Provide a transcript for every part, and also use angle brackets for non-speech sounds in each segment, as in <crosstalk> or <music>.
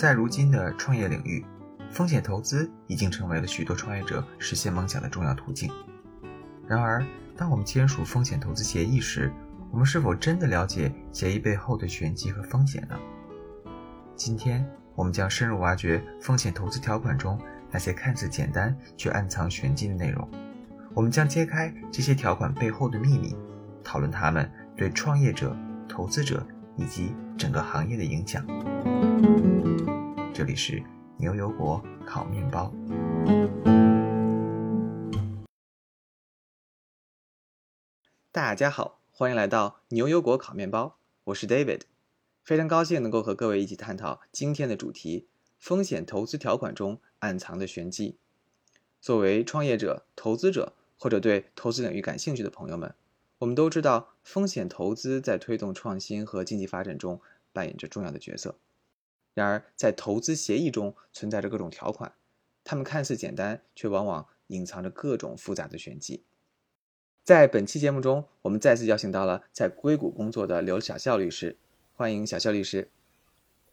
在如今的创业领域，风险投资已经成为了许多创业者实现梦想的重要途径。然而，当我们签署风险投资协议时，我们是否真的了解协议背后的玄机和风险呢？今天，我们将深入挖掘风险投资条款中那些看似简单却暗藏玄机的内容。我们将揭开这些条款背后的秘密，讨论它们对创业者、投资者以及整个行业的影响。这里是牛油果烤面包。大家好，欢迎来到牛油果烤面包，我是 David，非常高兴能够和各位一起探讨今天的主题：风险投资条款中暗藏的玄机。作为创业者、投资者或者对投资领域感兴趣的朋友们，我们都知道，风险投资在推动创新和经济发展中扮演着重要的角色。然而，在投资协议中存在着各种条款，它们看似简单，却往往隐藏着各种复杂的玄机。在本期节目中，我们再次邀请到了在硅谷工作的刘小笑律师，欢迎小笑律师。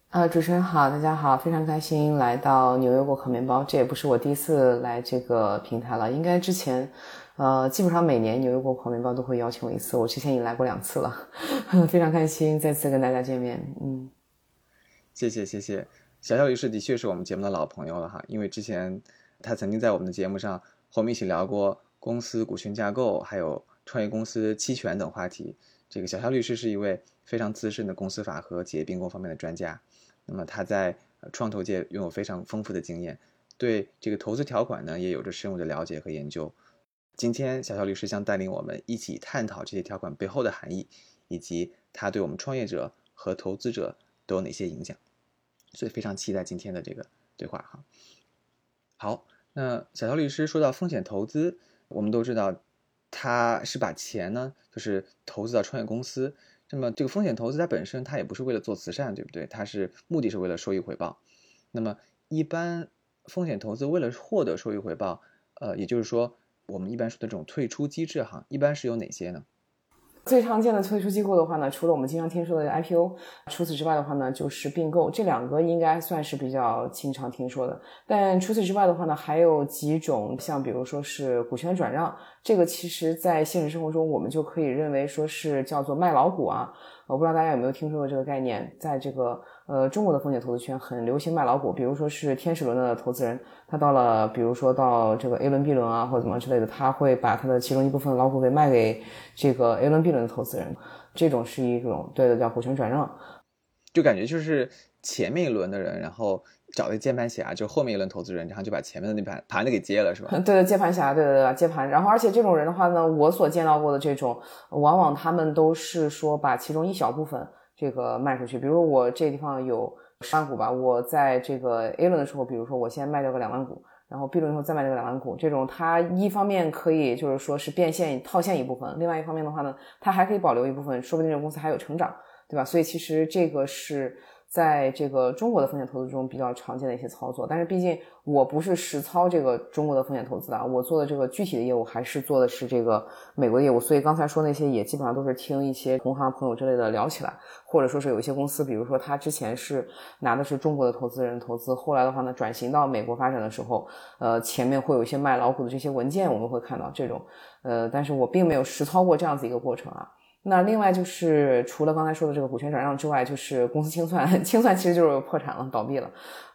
呃，主持人好，大家好，非常开心来到牛油果烤面包。这也不是我第一次来这个平台了，应该之前，呃，基本上每年牛油果烤面包都会邀请我一次，我之前已经来过两次了，<laughs> 非常开心再次跟大家见面。嗯，谢谢谢谢，小笑律师的确是我们节目的老朋友了哈，因为之前他曾经在我们的节目上和我们一起聊过。公司股权架构，还有创业公司期权等话题。这个小肖律师是一位非常资深的公司法和企业并购方面的专家。那么他在创投界拥有非常丰富的经验，对这个投资条款呢也有着深入的了解和研究。今天小肖律师将带领我们一起探讨这些条款背后的含义，以及它对我们创业者和投资者都有哪些影响。所以非常期待今天的这个对话哈。好，那小乔律师说到风险投资。我们都知道，他是把钱呢，就是投资到创业公司。那么，这个风险投资它本身，它也不是为了做慈善，对不对？它是目的是为了收益回报。那么，一般风险投资为了获得收益回报，呃，也就是说，我们一般说的这种退出机制，哈，一般是有哪些呢？最常见的退出机构的话呢，除了我们经常听说的 IPO，除此之外的话呢，就是并购，这两个应该算是比较经常听说的。但除此之外的话呢，还有几种，像比如说是股权转让，这个其实在现实生活中我们就可以认为说是叫做卖老股啊。我不知道大家有没有听说过这个概念，在这个呃中国的风险投资圈很流行卖老股，比如说是天使轮的投资人，他到了比如说到这个 A 轮、B 轮啊或者怎么之类的，他会把他的其中一部分老股给卖给这个 A 轮、B 轮的投资人，这种是一种对的叫股权转让，就感觉就是前面一轮的人，然后。找个接盘侠，就后面一轮投资人，然后就把前面的那盘盘子给接了，是吧？对的，接盘侠，对对对，接盘。然后，而且这种人的话呢，我所见到过的这种，往往他们都是说把其中一小部分这个卖出去。比如我这地方有十万股吧，我在这个 A 轮的时候，比如说我先卖掉个两万股，然后 B 轮的时候再卖掉个两万股，这种他一方面可以就是说是变现套现一部分，另外一方面的话呢，他还可以保留一部分，说不定这个公司还有成长，对吧？所以其实这个是。在这个中国的风险投资中比较常见的一些操作，但是毕竟我不是实操这个中国的风险投资的，我做的这个具体的业务还是做的是这个美国的业务，所以刚才说那些也基本上都是听一些同行朋友之类的聊起来，或者说是有一些公司，比如说他之前是拿的是中国的投资人投资，后来的话呢转型到美国发展的时候，呃，前面会有一些卖老股的这些文件，我们会看到这种，呃，但是我并没有实操过这样子一个过程啊。那另外就是除了刚才说的这个股权转让之外，就是公司清算，<laughs> 清算其实就是破产了、倒闭了，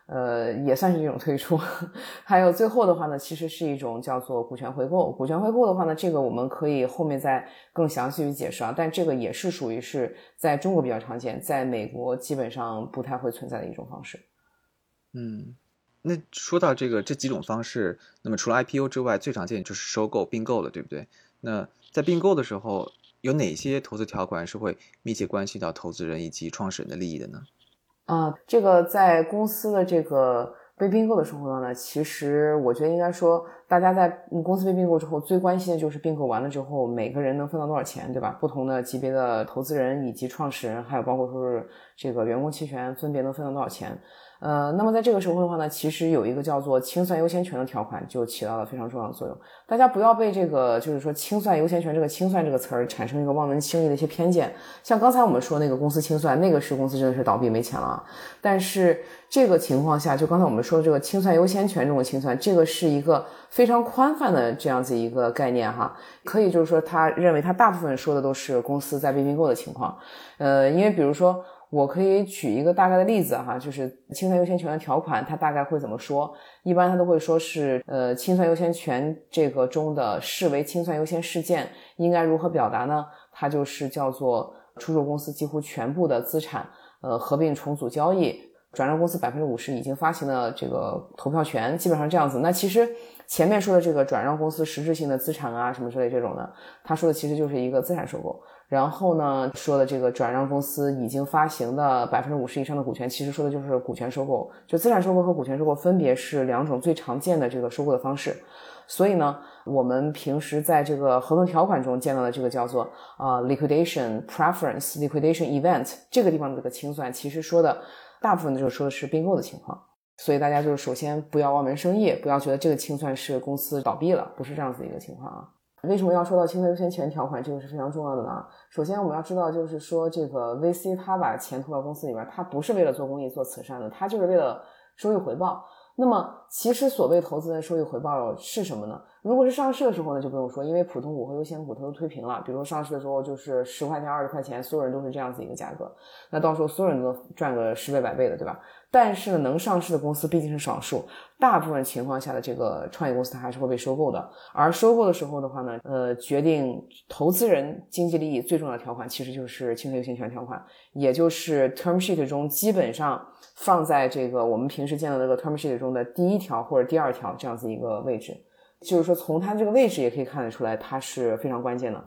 呃，也算是一种退出。<laughs> 还有最后的话呢，其实是一种叫做股权回购。股权回购的话呢，这个我们可以后面再更详细去解释啊。但这个也是属于是在中国比较常见，在美国基本上不太会存在的一种方式。嗯，那说到这个这几种方式，那么除了 IPO 之外，最常见就是收购、并购了，对不对？那在并购的时候。有哪些投资条款是会密切关系到投资人以及创始人的利益的呢？啊，这个在公司的这个被并购的时候呢，其实我觉得应该说，大家在公司被并购之后，最关心的就是并购完了之后，每个人能分到多少钱，对吧？不同的级别的投资人以及创始人，还有包括说是这个员工期权，分别能分到多少钱？呃，那么在这个时候的话呢，其实有一个叫做清算优先权的条款，就起到了非常重要的作用。大家不要被这个就是说清算优先权这个清算这个词儿产生一个望文兴义的一些偏见。像刚才我们说那个公司清算，那个是公司真的是倒闭没钱了。但是这个情况下，就刚才我们说的这个清算优先权这种清算，这个是一个非常宽泛的这样子一个概念哈，可以就是说他认为他大部分说的都是公司在被并购的情况。呃，因为比如说。我可以举一个大概的例子哈，就是清算优先权的条款，它大概会怎么说？一般它都会说是，呃，清算优先权这个中的视为清算优先事件应该如何表达呢？它就是叫做出售公司几乎全部的资产，呃，合并重组交易，转让公司百分之五十已经发行的这个投票权，基本上这样子。那其实前面说的这个转让公司实质性的资产啊什么之类这种的，他说的其实就是一个资产收购。然后呢，说的这个转让公司已经发行的百分之五十以上的股权，其实说的就是股权收购。就资产收购和股权收购分别是两种最常见的这个收购的方式。所以呢，我们平时在这个合同条款中见到的这个叫做啊 liquidation preference liquidation event 这个地方的这个清算，其实说的大部分就是说的是并购的情况。所以大家就是首先不要望文生义，不要觉得这个清算是公司倒闭了，不是这样子一个情况啊。为什么要说到清算优先权条款？这个是非常重要的呢。首先，我们要知道，就是说这个 VC 他把钱投到公司里边，他不是为了做公益、做慈善的，他就是为了收益回报。那么，其实所谓投资的收益回报是什么呢？如果是上市的时候呢，就不用说，因为普通股和优先股它都推平了。比如上市的时候就是十块钱、二十块钱，所有人都是这样子一个价格，那到时候所有人都赚个十倍、百倍的，对吧？但是呢，能上市的公司毕竟是少数，大部分情况下的这个创业公司它还是会被收购的。而收购的时候的话呢，呃，决定投资人经济利益最重要的条款其实就是清算优先权条款，也就是 term sheet 中基本上放在这个我们平时见到这个 term sheet 中的第一条或者第二条这样子一个位置。就是说，从它这个位置也可以看得出来，它是非常关键的。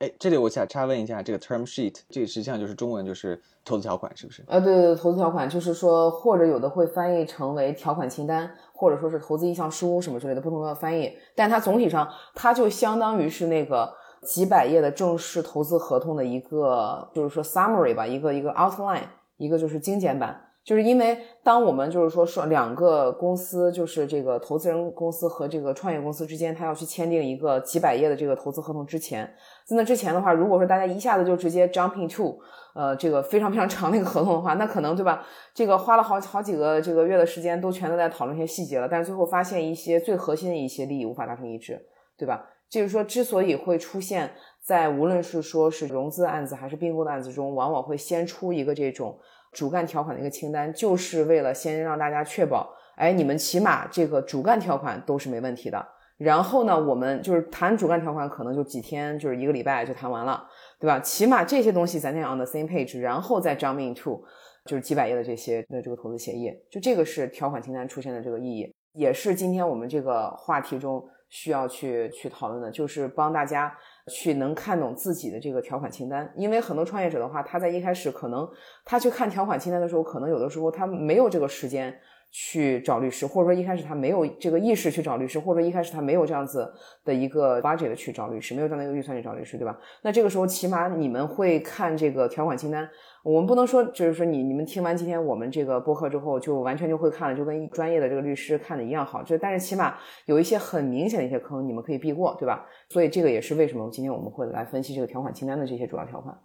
哎，这里我想插问一下，这个 term sheet 这个实际上就是中文就是投资条款，是不是？呃，对对对，投资条款就是说，或者有的会翻译成为条款清单，或者说是投资意向书什么之类的不同的翻译。但它总体上，它就相当于是那个几百页的正式投资合同的一个，就是说 summary 吧，一个一个 outline，一个就是精简版。就是因为当我们就是说说两个公司，就是这个投资人公司和这个创业公司之间，他要去签订一个几百页的这个投资合同之前，在那之前的话，如果说大家一下子就直接 jumping to，呃，这个非常非常长的一个合同的话，那可能对吧？这个花了好好几个这个月的时间，都全都在讨论一些细节了，但是最后发现一些最核心的一些利益无法达成一致，对吧？就是说，之所以会出现在无论是说是融资案子还是并购的案子中，往往会先出一个这种。主干条款的一个清单，就是为了先让大家确保，哎，你们起码这个主干条款都是没问题的。然后呢，我们就是谈主干条款，可能就几天，就是一个礼拜就谈完了，对吧？起码这些东西咱先 on the same page，然后再 jump into 就是几百页的这些的这个投资协议，就这个是条款清单出现的这个意义，也是今天我们这个话题中需要去去讨论的，就是帮大家。去能看懂自己的这个条款清单，因为很多创业者的话，他在一开始可能他去看条款清单的时候，可能有的时候他没有这个时间去找律师，或者说一开始他没有这个意识去找律师，或者一开始他没有这样子的一个 budget 去找律师，没有这样的一个预算去找律师，对吧？那这个时候起码你们会看这个条款清单。我们不能说，就是说你你们听完今天我们这个播客之后，就完全就会看了，就跟专业的这个律师看的一样好。就但是起码有一些很明显的一些坑，你们可以避过，对吧？所以这个也是为什么今天我们会来分析这个条款清单的这些主要条款。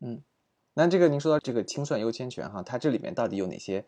嗯，那这个您说到这个清算优先权哈，它这里面到底有哪些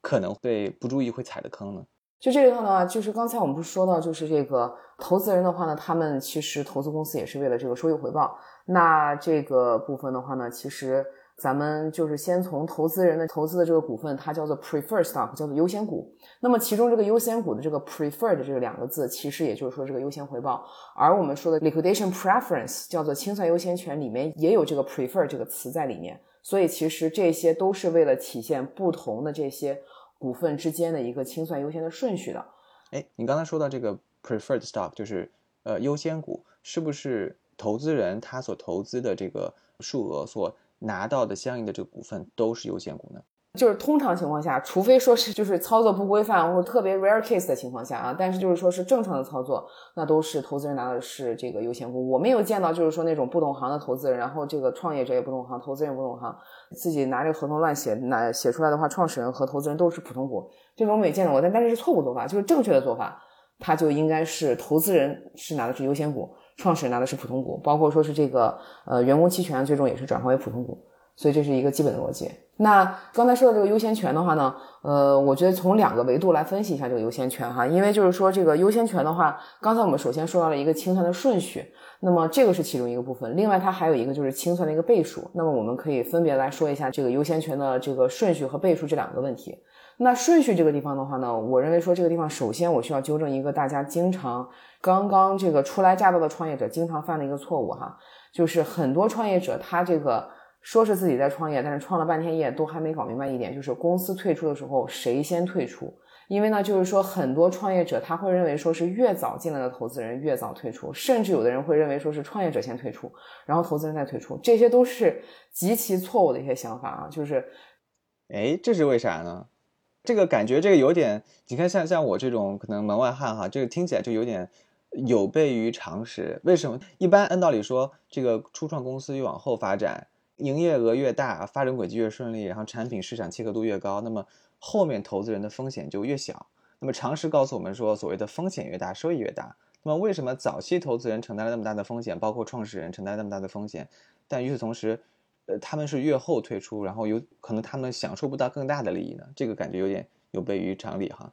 可能会不注意会踩的坑呢？就这个的话，就是刚才我们不是说到，就是这个投资人的话呢，他们其实投资公司也是为了这个收益回报。那这个部分的话呢，其实。咱们就是先从投资人的投资的这个股份，它叫做 preferred stock，叫做优先股。那么其中这个优先股的这个 preferred 这个两个字，其实也就是说这个优先回报。而我们说的 liquidation preference 叫做清算优先权，里面也有这个 preferred 这个词在里面。所以其实这些都是为了体现不同的这些股份之间的一个清算优先的顺序的。哎，你刚才说到这个 preferred stock，就是呃优先股，是不是投资人他所投资的这个数额所拿到的相应的这个股份都是优先股呢？就是通常情况下，除非说是就是操作不规范或者特别 rare case 的情况下啊，但是就是说是正常的操作，那都是投资人拿的是这个优先股。我没有见到就是说那种不懂行的投资人，然后这个创业者也不懂行，投资人也不懂行，自己拿这个合同乱写，拿写出来的话，创始人和投资人都是普通股，这种我没见到过。但但是是错误做法，就是正确的做法，它就应该是投资人是拿的是优先股，创始人拿的是普通股，包括说是这个呃员工期权最终也是转化为普通股。所以这是一个基本的逻辑。那刚才说的这个优先权的话呢，呃，我觉得从两个维度来分析一下这个优先权哈，因为就是说这个优先权的话，刚才我们首先说到了一个清算的顺序，那么这个是其中一个部分。另外它还有一个就是清算的一个倍数。那么我们可以分别来说一下这个优先权的这个顺序和倍数这两个问题。那顺序这个地方的话呢，我认为说这个地方首先我需要纠正一个大家经常刚刚这个初来乍到的创业者经常犯的一个错误哈，就是很多创业者他这个。说是自己在创业，但是创了半天业都还没搞明白一点，就是公司退出的时候谁先退出？因为呢，就是说很多创业者他会认为说是越早进来的投资人越早退出，甚至有的人会认为说是创业者先退出，然后投资人再退出，这些都是极其错误的一些想法啊！就是，哎，这是为啥呢？这个感觉这个有点，你看像像我这种可能门外汉哈，这个听起来就有点有悖于常识。为什么？一般按道理说，这个初创公司越往后发展。营业额越大，发展轨迹越顺利，然后产品市场契合度越高，那么后面投资人的风险就越小。那么常识告诉我们说，所谓的风险越大，收益越大。那么为什么早期投资人承担了那么大的风险，包括创始人承担那么大的风险，但与此同时，他们是越后退出，然后有可能他们享受不到更大的利益呢？这个感觉有点有悖于常理哈。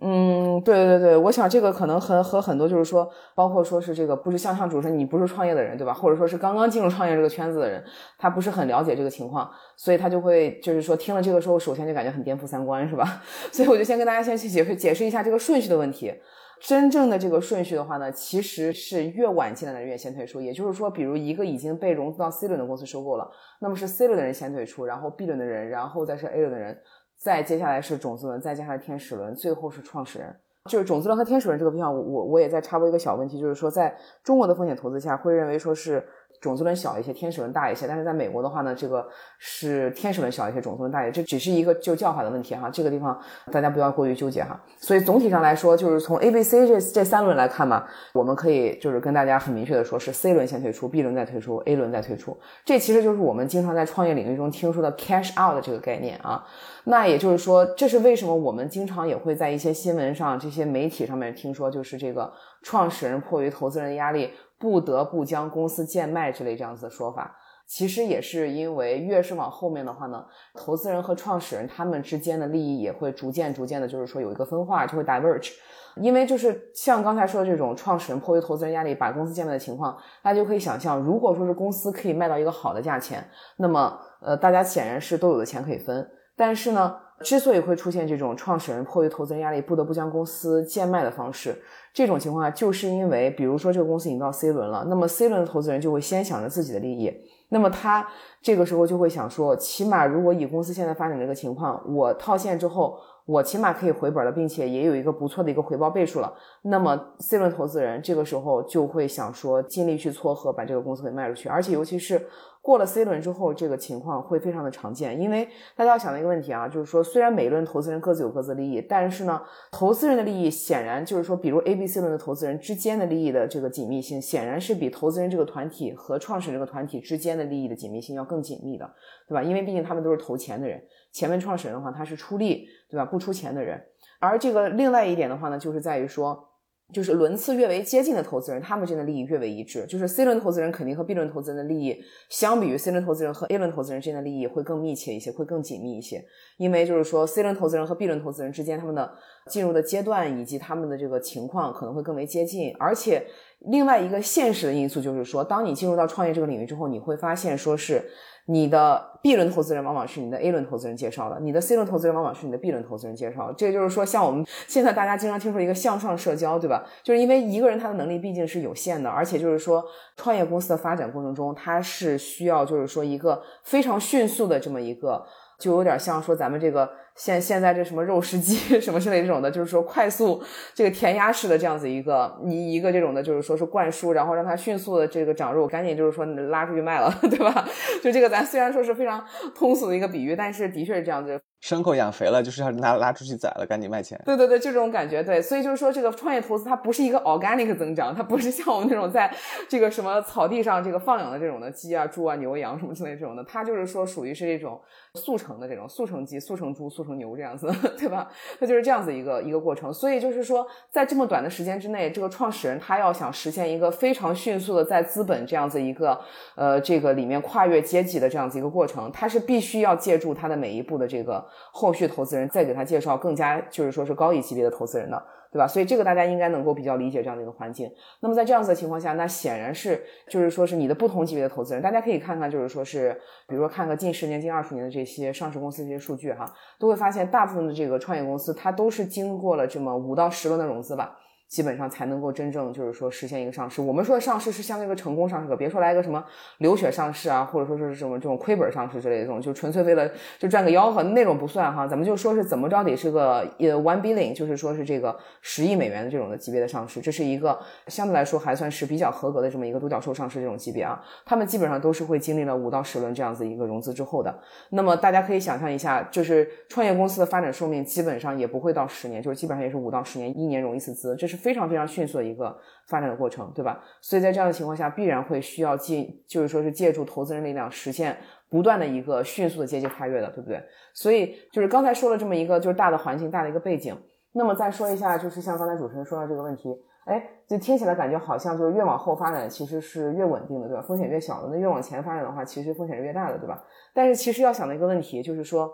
嗯，对对对，我想这个可能和和很多就是说，包括说是这个不是向上主持，你不是创业的人，对吧？或者说是刚刚进入创业这个圈子的人，他不是很了解这个情况，所以他就会就是说听了这个之后，首先就感觉很颠覆三观，是吧？<laughs> 所以我就先跟大家先去解释解释一下这个顺序的问题。真正的这个顺序的话呢，其实是越晚进来的人越先退出。也就是说，比如一个已经被融资到 C 轮的公司收购了，那么是 C 轮的人先退出，然后 B 轮的人，然后再是 A 轮的人。再接下来是种子轮，再加上天使轮，最后是创始人。就是种子轮和天使轮这个地方，我我我也在插播一个小问题，就是说在中国的风险投资下，会认为说是。种子轮小一些，天使轮大一些，但是在美国的话呢，这个是天使轮小一些，种子轮大一些，这只是一个就叫法的问题哈，这个地方大家不要过于纠结哈。所以总体上来说，就是从 A、B、C 这这三轮来看嘛，我们可以就是跟大家很明确的说，是 C 轮先退出，B 轮再退出，A 轮再退出。这其实就是我们经常在创业领域中听说的 cash out 的这个概念啊。那也就是说，这是为什么我们经常也会在一些新闻上、这些媒体上面听说，就是这个创始人迫于投资人的压力。不得不将公司贱卖之类这样子的说法，其实也是因为越是往后面的话呢，投资人和创始人他们之间的利益也会逐渐逐渐的，就是说有一个分化，就会 diverge。因为就是像刚才说的这种创始人迫于投资人压力把公司贱卖的情况，大家就可以想象，如果说是公司可以卖到一个好的价钱，那么呃大家显然是都有的钱可以分。但是呢，之所以会出现这种创始人迫于投资人压力不得不将公司贱卖的方式。这种情况下，就是因为，比如说这个公司已经到 C 轮了，那么 C 轮的投资人就会先想着自己的利益，那么他这个时候就会想说，起码如果以公司现在发展这个情况，我套现之后，我起码可以回本了，并且也有一个不错的一个回报倍数了，那么 C 轮投资人这个时候就会想说，尽力去撮合把这个公司给卖出去，而且尤其是。过了 C 轮之后，这个情况会非常的常见，因为大家要想的一个问题啊，就是说虽然每一轮投资人各自有各自的利益，但是呢，投资人的利益显然就是说，比如 A、B、C 轮的投资人之间的利益的这个紧密性，显然是比投资人这个团体和创始人这个团体之间的利益的紧密性要更紧密的，对吧？因为毕竟他们都是投钱的人，前面创始人的话他是出力，对吧？不出钱的人，而这个另外一点的话呢，就是在于说。就是轮次越为接近的投资人，他们之间的利益越为一致。就是 C 轮投资人肯定和 B 轮投资人的利益，相比于 C 轮投资人和 A 轮投资人之间的利益会更密切一些，会更紧密一些。因为就是说，C 轮投资人和 B 轮投资人之间，他们的进入的阶段以及他们的这个情况可能会更为接近。而且，另外一个现实的因素就是说，当你进入到创业这个领域之后，你会发现说是。你的 B 轮投资人往往是你的 A 轮投资人介绍的，你的 C 轮投资人往往是你的 B 轮投资人介绍。这就是说，像我们现在大家经常听说一个向上社交，对吧？就是因为一个人他的能力毕竟是有限的，而且就是说，创业公司的发展过程中，他是需要就是说一个非常迅速的这么一个就有点像说咱们这个现现在这什么肉食鸡什么之类这种的，就是说快速这个填鸭式的这样子一个你一个这种的，就是说是灌输，然后让它迅速的这个长肉，赶紧就是说拉出去卖了，<laughs> 对吧？就这个咱虽然说是非常通俗的一个比喻，但是的确是这样子。牲口养肥了，就是要拉拉出去宰了，赶紧卖钱。对对对，就这种感觉。对，所以就是说，这个创业投资它不是一个 organic 增长，它不是像我们那种在这个什么草地上这个放养的这种的鸡啊、猪啊、牛羊什么之类这种的，它就是说属于是这种速成的这种速成鸡、速成猪、速成牛这样子，<laughs> 对吧？它就是这样子一个一个过程。所以就是说，在这么短的时间之内，这个创始人他要想实现一个非常迅速的在资本这样子一个呃这个里面跨越阶级的这样子一个过程，他是必须要借助他的每一步的这个后续投资。人再给他介绍更加就是说是高一级别的投资人的，对吧？所以这个大家应该能够比较理解这样的一个环境。那么在这样子的情况下，那显然是就是说是你的不同级别的投资人，大家可以看看就是说是，比如说看个近十年、近二十年的这些上市公司这些数据哈，都会发现大部分的这个创业公司它都是经过了这么五到十轮的融资吧。基本上才能够真正就是说实现一个上市。我们说的上市是相当于一个成功上市的，别说来个什么流血上市啊，或者说是什么这种亏本上市之类的这种，就纯粹为了就赚个吆喝那种不算哈。咱们就说是怎么着得是个呃 one billion，就是说是这个十亿美元的这种的级别的上市，这是一个相对来说还算是比较合格的这么一个独角兽上市这种级别啊。他们基本上都是会经历了五到十轮这样子一个融资之后的。那么大家可以想象一下，就是创业公司的发展寿命基本上也不会到十年，就是基本上也是五到十年，一年融一次资，这是非常非常迅速。的一个发展的过程，对吧？所以在这样的情况下，必然会需要借，就是说是借助投资人力量，实现不断的一个迅速的阶级跨越的，对不对？所以就是刚才说了这么一个就是大的环境，大的一个背景。那么再说一下，就是像刚才主持人说到这个问题，哎，就听起来感觉好像就是越往后发展其实是越稳定的，对吧？风险越小的，那越往前发展的话，其实风险是越大的，对吧？但是其实要想的一个问题就是说，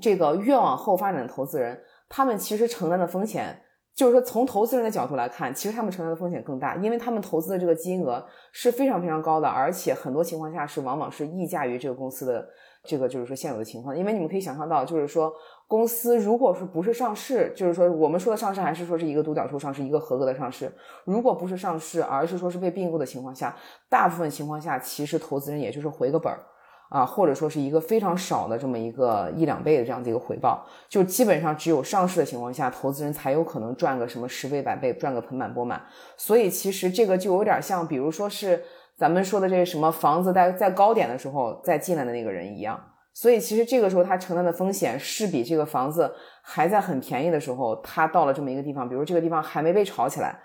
这个越往后发展的投资人，他们其实承担的风险。就是说，从投资人的角度来看，其实他们承担的风险更大，因为他们投资的这个金额是非常非常高的，而且很多情况下是往往是溢价于这个公司的这个就是说现有的情况。因为你们可以想象到，就是说公司如果是不是上市，就是说我们说的上市还是说是一个独角兽上市，一个合格的上市。如果不是上市，而是说是被并购的情况下，大部分情况下其实投资人也就是回个本儿。啊，或者说是一个非常少的这么一个一两倍的这样的一个回报，就基本上只有上市的情况下，投资人才有可能赚个什么十倍百倍，赚个盆满钵满。所以其实这个就有点像，比如说是咱们说的这什么房子在在高点的时候再进来的那个人一样。所以其实这个时候他承担的风险是比这个房子还在很便宜的时候，他到了这么一个地方，比如这个地方还没被炒起来。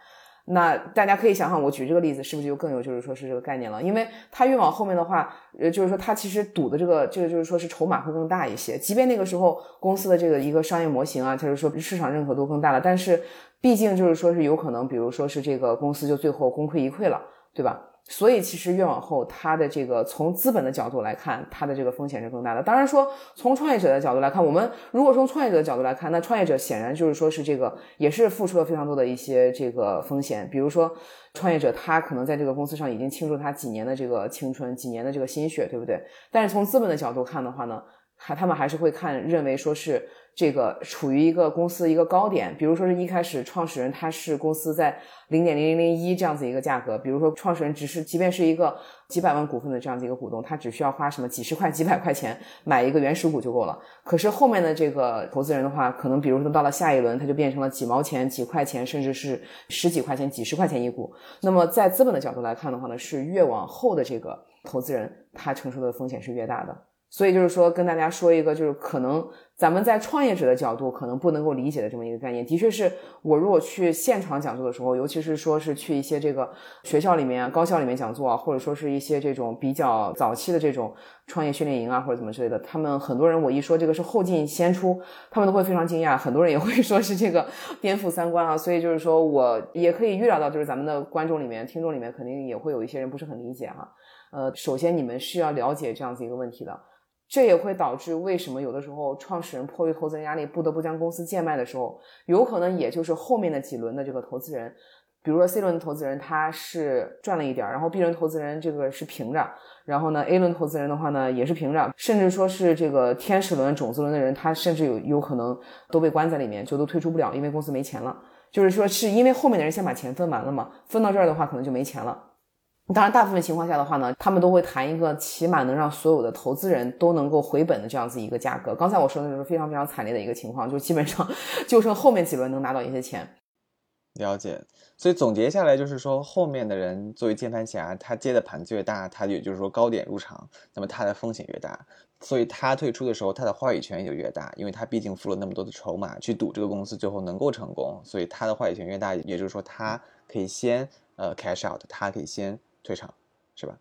那大家可以想想，我举这个例子是不是就更有就是说是这个概念了？因为它越往后面的话，呃，就是说它其实赌的这个这个就是说是筹码会更大一些。即便那个时候公司的这个一个商业模型啊，就是说市场认可度更大了，但是毕竟就是说是有可能，比如说是这个公司就最后功亏一篑了，对吧？所以其实越往后，它的这个从资本的角度来看，它的这个风险是更大的。当然说，从创业者的角度来看，我们如果从创业者的角度来看，那创业者显然就是说是这个也是付出了非常多的一些这个风险。比如说，创业者他可能在这个公司上已经倾注他几年的这个青春，几年的这个心血，对不对？但是从资本的角度看的话呢，还他们还是会看认为说是。这个处于一个公司一个高点，比如说是一开始创始人他是公司在零点零零零一这样子一个价格，比如说创始人只是即便是一个几百万股份的这样子一个股东，他只需要花什么几十块、<laughs> 几百块钱买一个原始股就够了。可是后面的这个投资人的话，可能比如说到了下一轮，他就变成了几毛钱、几块钱，甚至是十几块钱、几十块钱一股。那么在资本的角度来看的话呢，是越往后的这个投资人他承受的风险是越大的。所以就是说，跟大家说一个，就是可能咱们在创业者的角度可能不能够理解的这么一个概念。的确是我如果去现场讲座的时候，尤其是说是去一些这个学校里面、高校里面讲座啊，或者说是一些这种比较早期的这种创业训练营啊，或者怎么之类的，他们很多人我一说这个是后进先出，他们都会非常惊讶，很多人也会 <laughs> 说是这个颠覆三观啊。所以就是说我也可以预料到，就是咱们的观众里面、听众里面肯定也会有一些人不是很理解哈。呃，首先你们是要了解这样子一个问题的。这也会导致为什么有的时候创始人迫于投资人压力不得不将公司贱卖的时候，有可能也就是后面的几轮的这个投资人，比如说 C 轮的投资人他是赚了一点，然后 B 轮投资人这个是平着，然后呢 A 轮投资人的话呢也是平着，甚至说是这个天使轮、种子轮的人，他甚至有有可能都被关在里面，就都退出不了，因为公司没钱了。就是说是因为后面的人先把钱分完了嘛，分到这儿的话可能就没钱了。当然，大部分情况下的话呢，他们都会谈一个起码能让所有的投资人都能够回本的这样子一个价格。刚才我说的就是非常非常惨烈的一个情况，就基本上就剩后面几轮能拿到一些钱。了解，所以总结下来就是说，后面的人作为键盘侠，他接的盘子越大，他也就是说高点入场，那么他的风险越大，所以他退出的时候，他的话语权也就越大，因为他毕竟付了那么多的筹码去赌这个公司最后能够成功，所以他的话语权越大，也就是说他可以先呃 cash out，他可以先。退场，是吧？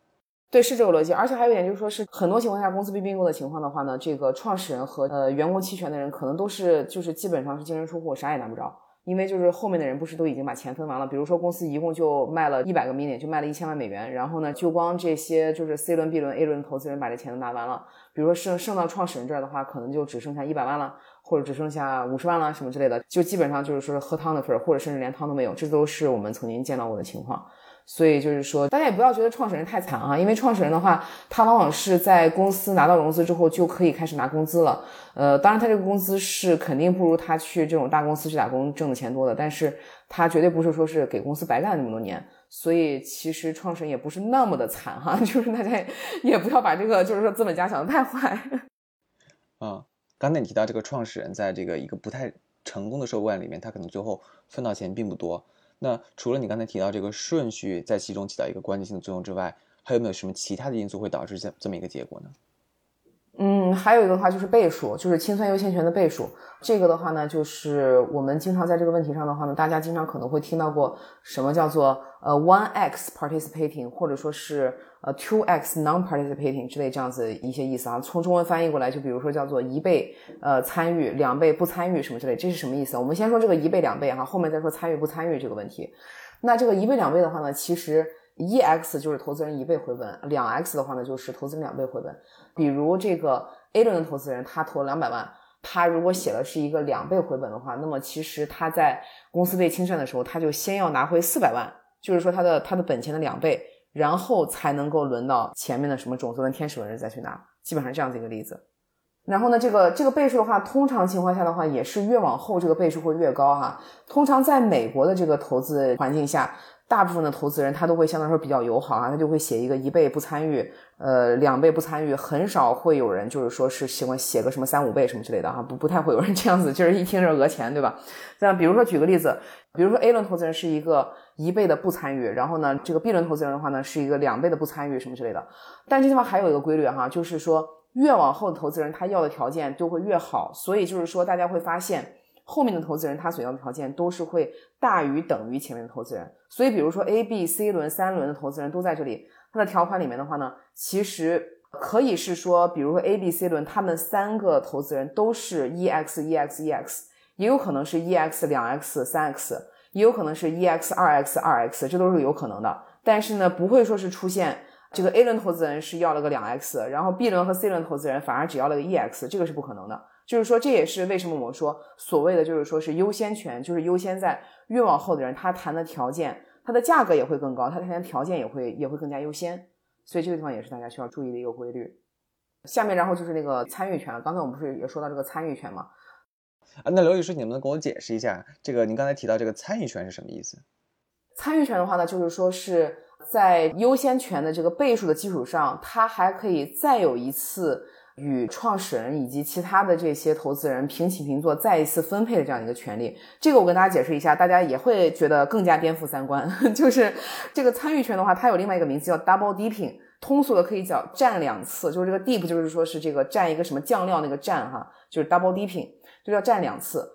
对，是这个逻辑。而且还有一点就是说，是很多情况下公司被并购的情况的话呢，这个创始人和呃员工期权的人可能都是就是基本上是净身出户，啥也拿不着。因为就是后面的人不是都已经把钱分完了？比如说公司一共就卖了一百个 million，就卖了一千万美元，然后呢，就光这些就是 C 轮、B 轮、A 轮投资人把这钱都拿完了。比如说剩剩到创始人这儿的话，可能就只剩下一百万了，或者只剩下五十万了什么之类的，就基本上就是说喝汤的份儿，或者甚至连汤都没有。这都是我们曾经见到过的情况。所以就是说，大家也不要觉得创始人太惨啊，因为创始人的话，他往往是在公司拿到融资之后就可以开始拿工资了。呃，当然他这个工资是肯定不如他去这种大公司去打工挣的钱多的，但是他绝对不是说是给公司白干那么多年。所以其实创始人也不是那么的惨哈，<laughs> 就是大家也不要把这个就是说资本家想的太坏。啊，<laughs> 刚才你提到这个创始人在这个一个不太成功的收购案里面，他可能最后分到钱并不多。那除了你刚才提到这个顺序在其中起到一个关键性的作用之外，还有没有什么其他的因素会导致这这么一个结果呢？嗯，还有一个的话就是倍数，就是清算优先权的倍数。这个的话呢，就是我们经常在这个问题上的话呢，大家经常可能会听到过什么叫做呃 one x participating，或者说是呃 two x non-participating 之类这样子一些意思啊。从中文翻译过来，就比如说叫做一倍呃参与，两倍不参与什么之类，这是什么意思？我们先说这个一倍两倍哈，后面再说参与不参与这个问题。那这个一倍两倍的话呢，其实一 x 就是投资人一倍回本，两 x 的话呢就是投资人两倍回本。比如这个 A 轮的投资人，他投了两百万，他如果写的是一个两倍回本的话，那么其实他在公司被清算的时候，他就先要拿回四百万，就是说他的他的本钱的两倍，然后才能够轮到前面的什么种子轮、天使轮再去拿，基本上这样子一个例子。然后呢，这个这个倍数的话，通常情况下的话，也是越往后这个倍数会越高哈。通常在美国的这个投资环境下。大部分的投资人他都会相对来说比较友好啊，他就会写一个一倍不参与，呃，两倍不参与，很少会有人就是说是喜欢写个什么三五倍什么之类的哈，不不太会有人这样子，就是一听是讹钱，对吧？那比如说举个例子，比如说 A 轮投资人是一个一倍的不参与，然后呢，这个 B 轮投资人的话呢是一个两倍的不参与什么之类的。但这地方还有一个规律哈，就是说越往后的投资人他要的条件就会越好，所以就是说大家会发现。后面的投资人他所要的条件都是会大于等于前面的投资人，所以比如说 A、B、C 轮三轮的投资人都在这里，它的条款里面的话呢，其实可以是说，比如说 A、B、C 轮他们三个投资人都是 E X、E X、E X，也有可能是 E X 两 X、三 X，也有可能是 E X 二 X、二 X，这都是有可能的。但是呢，不会说是出现这个 A 轮投资人是要了个两 X，然后 B 轮和 C 轮投资人反而只要了个 E X，这个是不可能的。就是说，这也是为什么我们说所谓的，就是说是优先权，就是优先在越往后的人，他谈的条件，他的价格也会更高，他谈的条件也会也会更加优先，所以这个地方也是大家需要注意的一个规律。下面，然后就是那个参与权，刚才我们不是也说到这个参与权吗？啊，那刘律师，你能不能给我解释一下，这个您刚才提到这个参与权是什么意思？参与权的话呢，就是说是在优先权的这个倍数的基础上，它还可以再有一次。与创始人以及其他的这些投资人平起平坐，再一次分配的这样一个权利，这个我跟大家解释一下，大家也会觉得更加颠覆三观。<laughs> 就是这个参与权的话，它有另外一个名字叫 double dipping，通俗的可以叫蘸两次。就是这个 deep，就是说是这个蘸一个什么酱料那个蘸哈，就是 double dipping，就叫蘸两次，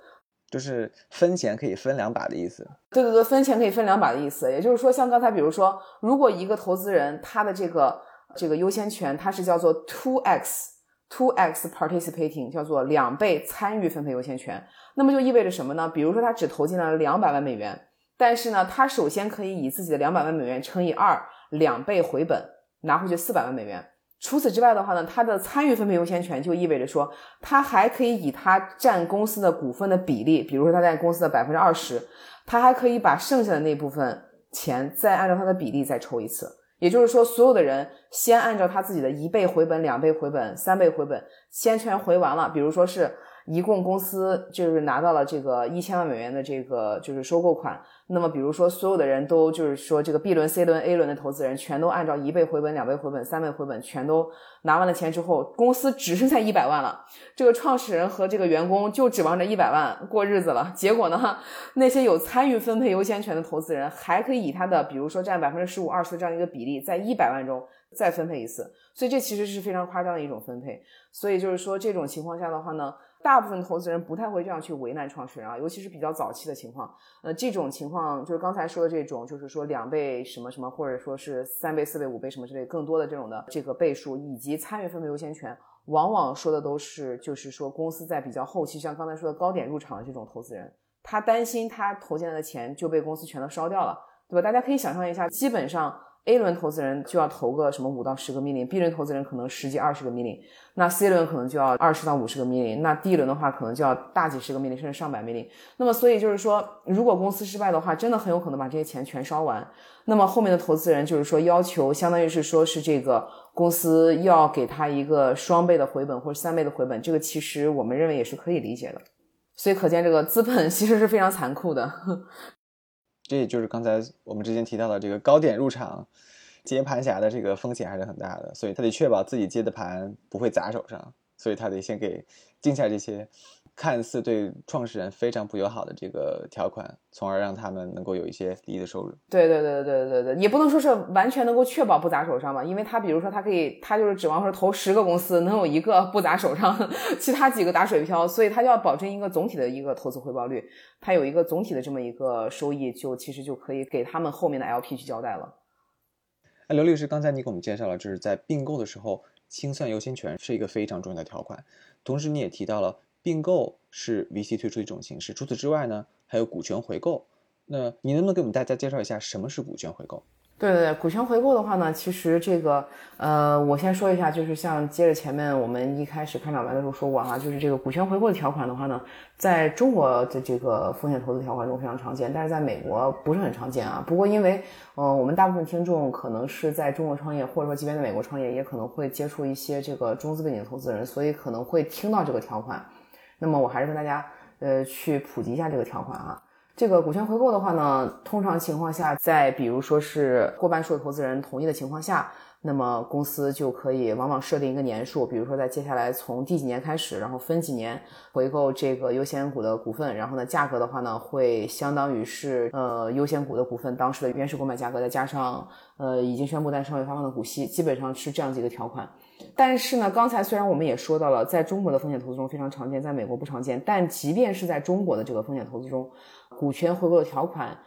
就是分钱可以分两把的意思。对对对，分钱可以分两把的意思。也就是说，像刚才比如说，如果一个投资人他的这个这个优先权，它是叫做 two x。Two x participating 叫做两倍参与分配优先权，那么就意味着什么呢？比如说他只投进了两百万美元，但是呢，他首先可以以自己的两百万美元乘以二，两倍回本，拿回去四百万美元。除此之外的话呢，他的参与分配优先权就意味着说，他还可以以他占公司的股份的比例，比如说他占公司的百分之二十，他还可以把剩下的那部分钱再按照他的比例再抽一次。也就是说，所有的人先按照他自己的一倍回本、两倍回本、三倍回本，先全回完了。比如说是一共公司就是拿到了这个一千万美元的这个就是收购款。那么，比如说，所有的人都就是说，这个 B 轮、C 轮、A 轮的投资人全都按照一倍回本、两倍回本、三倍回本，全都拿完了钱之后，公司只剩下一百万了。这个创始人和这个员工就指望着一百万过日子了。结果呢，那些有参与分配优先权的投资人还可以以他的，比如说占百分之十五、二十的这样一个比例，在一百万中再分配一次。所以这其实是非常夸张的一种分配。所以就是说，这种情况下的话呢。大部分投资人不太会这样去为难创始人啊，尤其是比较早期的情况。呃，这种情况就是刚才说的这种，就是说两倍什么什么，或者说是三倍、四倍、五倍什么之类更多的这种的这个倍数，以及参与分配优先权，往往说的都是就是说公司在比较后期，像刚才说的高点入场的这种投资人，他担心他投进来的钱就被公司全都烧掉了，对吧？大家可以想象一下，基本上。A 轮投资人就要投个什么五到十个 million，B 轮投资人可能十几二十个 million，那 C 轮可能就要二十到五十个 million，那 D 轮的话可能就要大几十个 million，甚至上百 million。那么所以就是说，如果公司失败的话，真的很有可能把这些钱全烧完。那么后面的投资人就是说要求，相当于是说是这个公司要给他一个双倍的回本或者三倍的回本，这个其实我们认为也是可以理解的。所以可见这个资本其实是非常残酷的。这也就是刚才我们之前提到的这个高点入场接盘侠的这个风险还是很大的，所以他得确保自己接的盘不会砸手上，所以他得先给定下这些。看似对创始人非常不友好的这个条款，从而让他们能够有一些利益的收入。对对对对对对，也不能说是完全能够确保不砸手上吧，因为他比如说他可以，他就是指望说投十个公司能有一个不砸手上，<laughs> 其他几个打水漂，所以他就要保证一个总体的一个投资回报率，他有一个总体的这么一个收益，就其实就可以给他们后面的 LP 去交代了。那刘律师，刚才你给我们介绍了，就是在并购的时候清算优先权是一个非常重要的条款，同时你也提到了。并购是 VC 推出一种形式。除此之外呢，还有股权回购。那你能不能给我们大家介绍一下什么是股权回购？对对对，股权回购的话呢，其实这个呃，我先说一下，就是像接着前面我们一开始开场白的时候说过哈，就是这个股权回购的条款的话呢，在中国的这个风险投资条款中非常常见，但是在美国不是很常见啊。不过因为呃，我们大部分听众可能是在中国创业，或者说即便在美国创业，也可能会接触一些这个中资背景投资人，所以可能会听到这个条款。那么我还是跟大家呃去普及一下这个条款啊。这个股权回购的话呢，通常情况下，在比如说是过半数的投资人同意的情况下，那么公司就可以往往设定一个年数，比如说在接下来从第几年开始，然后分几年回购这个优先股的股份，然后呢价格的话呢会相当于是呃优先股的股份当时的原始购买价格再加上呃已经宣布但尚未发放的股息，基本上是这样子一个条款。但是呢，刚才虽然我们也说到了，在中国的风险投资中非常常见，在美国不常见。但即便是在中国的这个风险投资中，股权回购的条款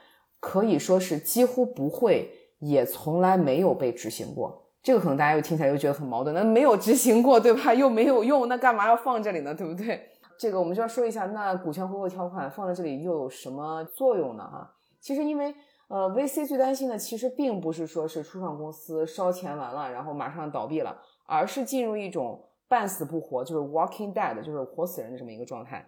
可以说是几乎不会，也从来没有被执行过。这个可能大家又听起来又觉得很矛盾，那没有执行过，对吧？又没有用，那干嘛要放这里呢？对不对？这个我们就要说一下，那股权回购条款放在这里又有什么作用呢？哈，其实因为。呃，VC 最担心的其实并不是说是初创公司烧钱完了，然后马上倒闭了，而是进入一种半死不活，就是 walking dead，就是活死人的这么一个状态。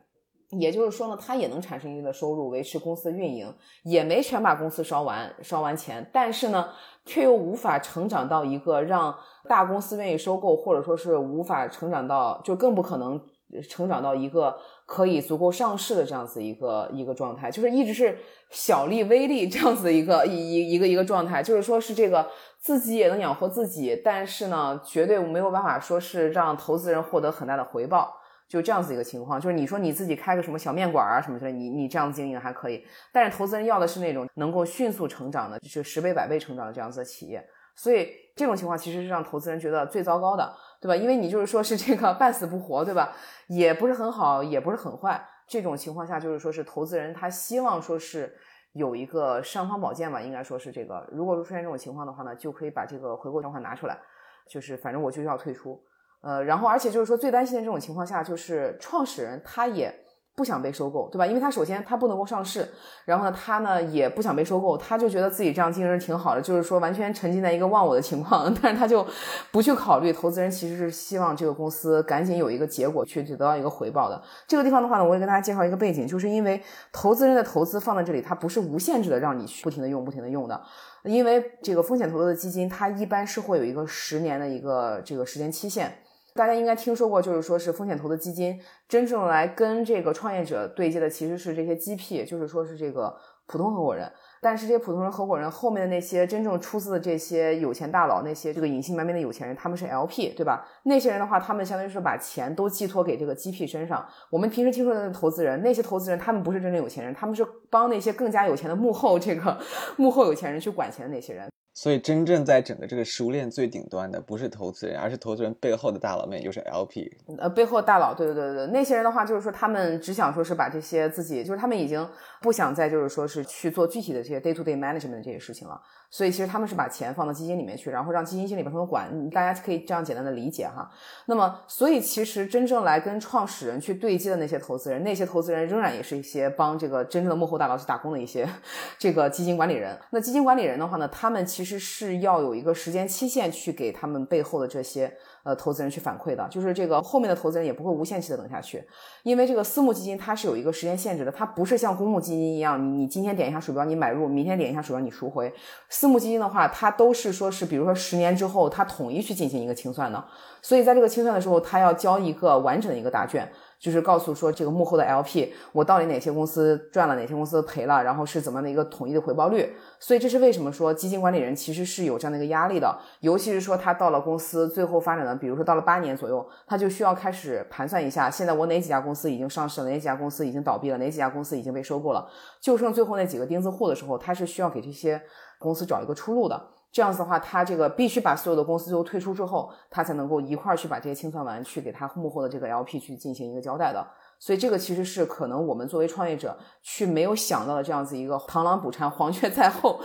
也就是说呢，他也能产生一定的收入，维持公司的运营，也没全把公司烧完，烧完钱，但是呢，却又无法成长到一个让大公司愿意收购，或者说是无法成长到，就更不可能成长到一个。可以足够上市的这样子一个一个状态，就是一直是小利微利这样子的一个一一一个一个状态，就是说是这个自己也能养活自己，但是呢，绝对没有办法说是让投资人获得很大的回报，就这样子一个情况。就是你说你自己开个什么小面馆啊什么之类，你你这样经营还可以，但是投资人要的是那种能够迅速成长的，就是十倍百倍成长的这样子的企业，所以这种情况其实是让投资人觉得最糟糕的。对吧？因为你就是说是这个半死不活，对吧？也不是很好，也不是很坏。这种情况下，就是说是投资人他希望说是有一个尚方宝剑吧，应该说是这个。如果说出现这种情况的话呢，就可以把这个回购条款拿出来，就是反正我就要退出。呃，然后而且就是说最担心的这种情况下，就是创始人他也。不想被收购，对吧？因为他首先他不能够上市，然后呢，他呢也不想被收购，他就觉得自己这样经营挺好的，就是说完全沉浸在一个忘我的情况，但是他就不去考虑投资人其实是希望这个公司赶紧有一个结果去得到一个回报的。这个地方的话呢，我也跟大家介绍一个背景，就是因为投资人的投资放在这里，它不是无限制的让你去不停的用、不停的用的，因为这个风险投资的基金，它一般是会有一个十年的一个这个时间期限。大家应该听说过，就是说是风险投资基金真正来跟这个创业者对接的，其实是这些 GP，就是说是这个普通合伙人。但是这些普通人合伙人后面的那些真正出资的这些有钱大佬，那些这个隐姓埋名的有钱人，他们是 LP，对吧？那些人的话，他们相当于是把钱都寄托给这个 GP 身上。我们平时听说的投资人，那些投资人他们不是真正有钱人，他们是帮那些更加有钱的幕后这个 <laughs> 幕后有钱人去管钱的那些人。所以，真正在整个这个食物链最顶端的，不是投资人，而是投资人背后的大佬们，也就是 LP。呃，背后大佬，对对对对，那些人的话，就是说他们只想说是把这些自己，就是他们已经不想再就是说是去做具体的这些 day to day management 这些事情了。所以其实他们是把钱放到基金里面去，然后让基金经理帮他们管。大家可以这样简单的理解哈。那么，所以其实真正来跟创始人去对接的那些投资人，那些投资人仍然也是一些帮这个真正的幕后大佬去打工的一些 <laughs> 这个基金管理人。那基金管理人的话呢，他们其实其实是要有一个时间期限去给他们背后的这些。呃，投资人去反馈的，就是这个后面的投资人也不会无限期的等下去，因为这个私募基金它是有一个时间限制的，它不是像公募基金一样，你你今天点一下鼠标你买入，明天点一下鼠标你赎回。私募基金的话，它都是说是，比如说十年之后，它统一去进行一个清算的，所以在这个清算的时候，它要交一个完整的一个答卷。就是告诉说这个幕后的 LP，我到底哪些公司赚了，哪些公司赔了，然后是怎么样的一个统一的回报率。所以这是为什么说基金管理人其实是有这样的一个压力的，尤其是说他到了公司最后发展的，比如说到了八年左右，他就需要开始盘算一下，现在我哪几家公司已经上市了，哪几家公司已经倒闭了，哪几家公司已经被收购了，就剩最后那几个钉子户的时候，他是需要给这些公司找一个出路的。这样子的话，他这个必须把所有的公司最后退出之后，他才能够一块儿去把这些清算完，去给他幕后的这个 LP 去进行一个交代的。所以这个其实是可能我们作为创业者去没有想到的这样子一个螳螂捕蝉，黄雀在后，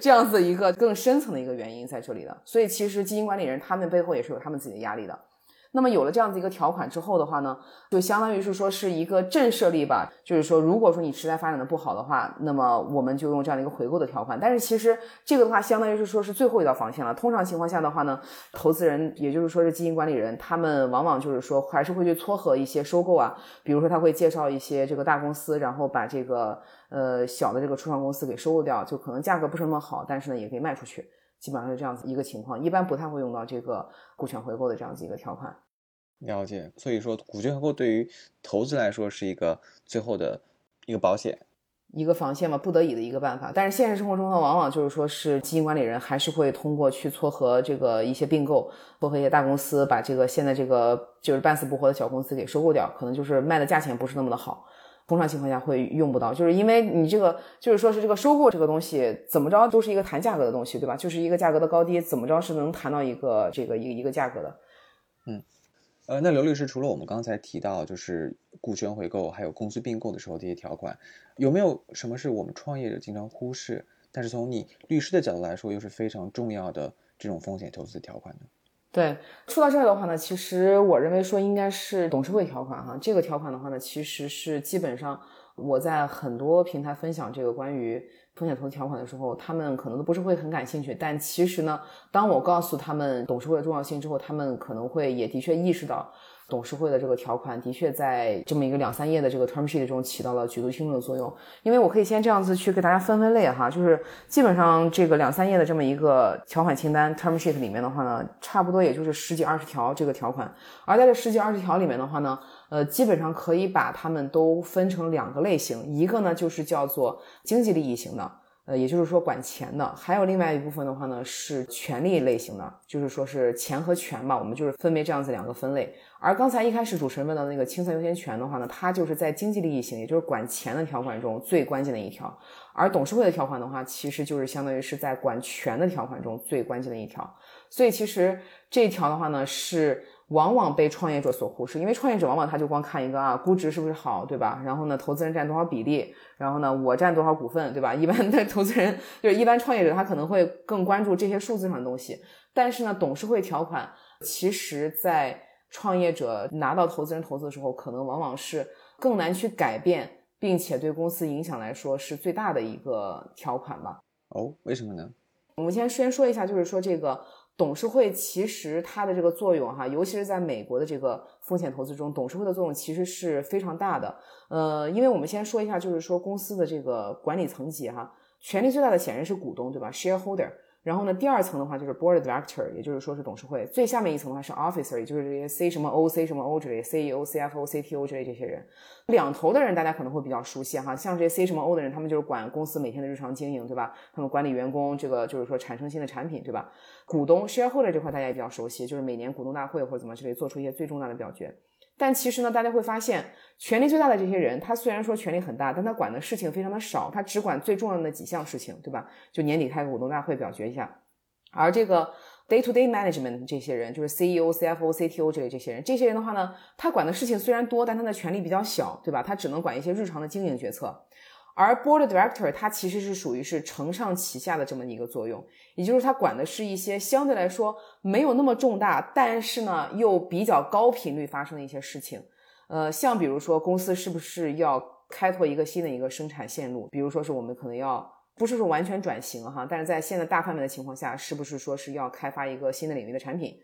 这样子一个更深层的一个原因在这里的。所以其实基金管理人他们背后也是有他们自己的压力的。那么有了这样子一个条款之后的话呢，就相当于是说是一个震慑力吧。就是说，如果说你实在发展的不好的话，那么我们就用这样的一个回购的条款。但是其实这个的话，相当于是说是最后一道防线了。通常情况下的话呢，投资人也就是说是基金管理人，他们往往就是说还是会去撮合一些收购啊，比如说他会介绍一些这个大公司，然后把这个呃小的这个初创公司给收购掉，就可能价格不是那么好，但是呢也可以卖出去。基本上是这样子一个情况，一般不太会用到这个股权回购的这样子一个条款。了解，所以说股权回购对于投资来说是一个最后的一个保险，一个防线嘛，不得已的一个办法。但是现实生活中呢，往往就是说是基金管理人还是会通过去撮合这个一些并购，撮合一些大公司，把这个现在这个就是半死不活的小公司给收购掉，可能就是卖的价钱不是那么的好。通常情况下会用不到，就是因为你这个就是说是这个收购这个东西怎么着都是一个谈价格的东西，对吧？就是一个价格的高低，怎么着是能谈到一个这个一个一个价格的。嗯，呃，那刘律师除了我们刚才提到就是股权回购，还有公司并购的时候这些条款，有没有什么是我们创业者经常忽视，但是从你律师的角度来说又是非常重要的这种风险投资条款呢？对，说到这儿的话呢，其实我认为说应该是董事会条款哈。这个条款的话呢，其实是基本上我在很多平台分享这个关于风险投资条款的时候，他们可能都不是会很感兴趣。但其实呢，当我告诉他们董事会的重要性之后，他们可能会也的确意识到。董事会的这个条款的确在这么一个两三页的这个 term sheet 中起到了举足轻重的作用，因为我可以先这样子去给大家分分类哈，就是基本上这个两三页的这么一个条款清单 term sheet 里面的话呢，差不多也就是十几二十条这个条款，而在这十几二十条里面的话呢，呃，基本上可以把它们都分成两个类型，一个呢就是叫做经济利益型的。呃，也就是说管钱的，还有另外一部分的话呢，是权利类型的，就是说是钱和权吧，我们就是分别这样子两个分类。而刚才一开始主持人问的那个清算优先权的话呢，它就是在经济利益型，也就是管钱的条款中最关键的一条。而董事会的条款的话，其实就是相当于是在管权的条款中最关键的一条。所以其实这一条的话呢，是。往往被创业者所忽视，因为创业者往往他就光看一个啊，估值是不是好，对吧？然后呢，投资人占多少比例？然后呢，我占多少股份，对吧？一般的投资人就是一般创业者，他可能会更关注这些数字上的东西。但是呢，董事会条款其实在创业者拿到投资人投资的时候，可能往往是更难去改变，并且对公司影响来说是最大的一个条款吧？哦，为什么呢？我们先先说一下，就是说这个。董事会其实它的这个作用哈，尤其是在美国的这个风险投资中，董事会的作用其实是非常大的。呃，因为我们先说一下，就是说公司的这个管理层级哈，权力最大的显然是股东，对吧？shareholder。然后呢，第二层的话就是 board director，也就是说是董事会。最下面一层的话是 officer，也就是这些 C 什么 O、C 什么 O 之类，CEO、CFO、CTO 之类这些人。两头的人大家可能会比较熟悉哈，像这些 C 什么 O 的人，他们就是管公司每天的日常经营，对吧？他们管理员工，这个就是说产生新的产品，对吧？股东 shareholder 这块大家也比较熟悉，就是每年股东大会或者怎么之类做出一些最重大的表决。但其实呢，大家会发现，权力最大的这些人，他虽然说权力很大，但他管的事情非常的少，他只管最重要的几项事情，对吧？就年底开个股东大会表决一下。而这个 day to day management 这些人，就是 CEO、CFO、CTO 这类这些人，这些人的话呢，他管的事情虽然多，但他的权力比较小，对吧？他只能管一些日常的经营决策。而 board director 它其实是属于是承上启下的这么一个作用，也就是它管的是一些相对来说没有那么重大，但是呢又比较高频率发生的一些事情。呃，像比如说公司是不是要开拓一个新的一个生产线路，比如说是我们可能要。不是说完全转型哈，但是在现在大范围的情况下，是不是说是要开发一个新的领域的产品，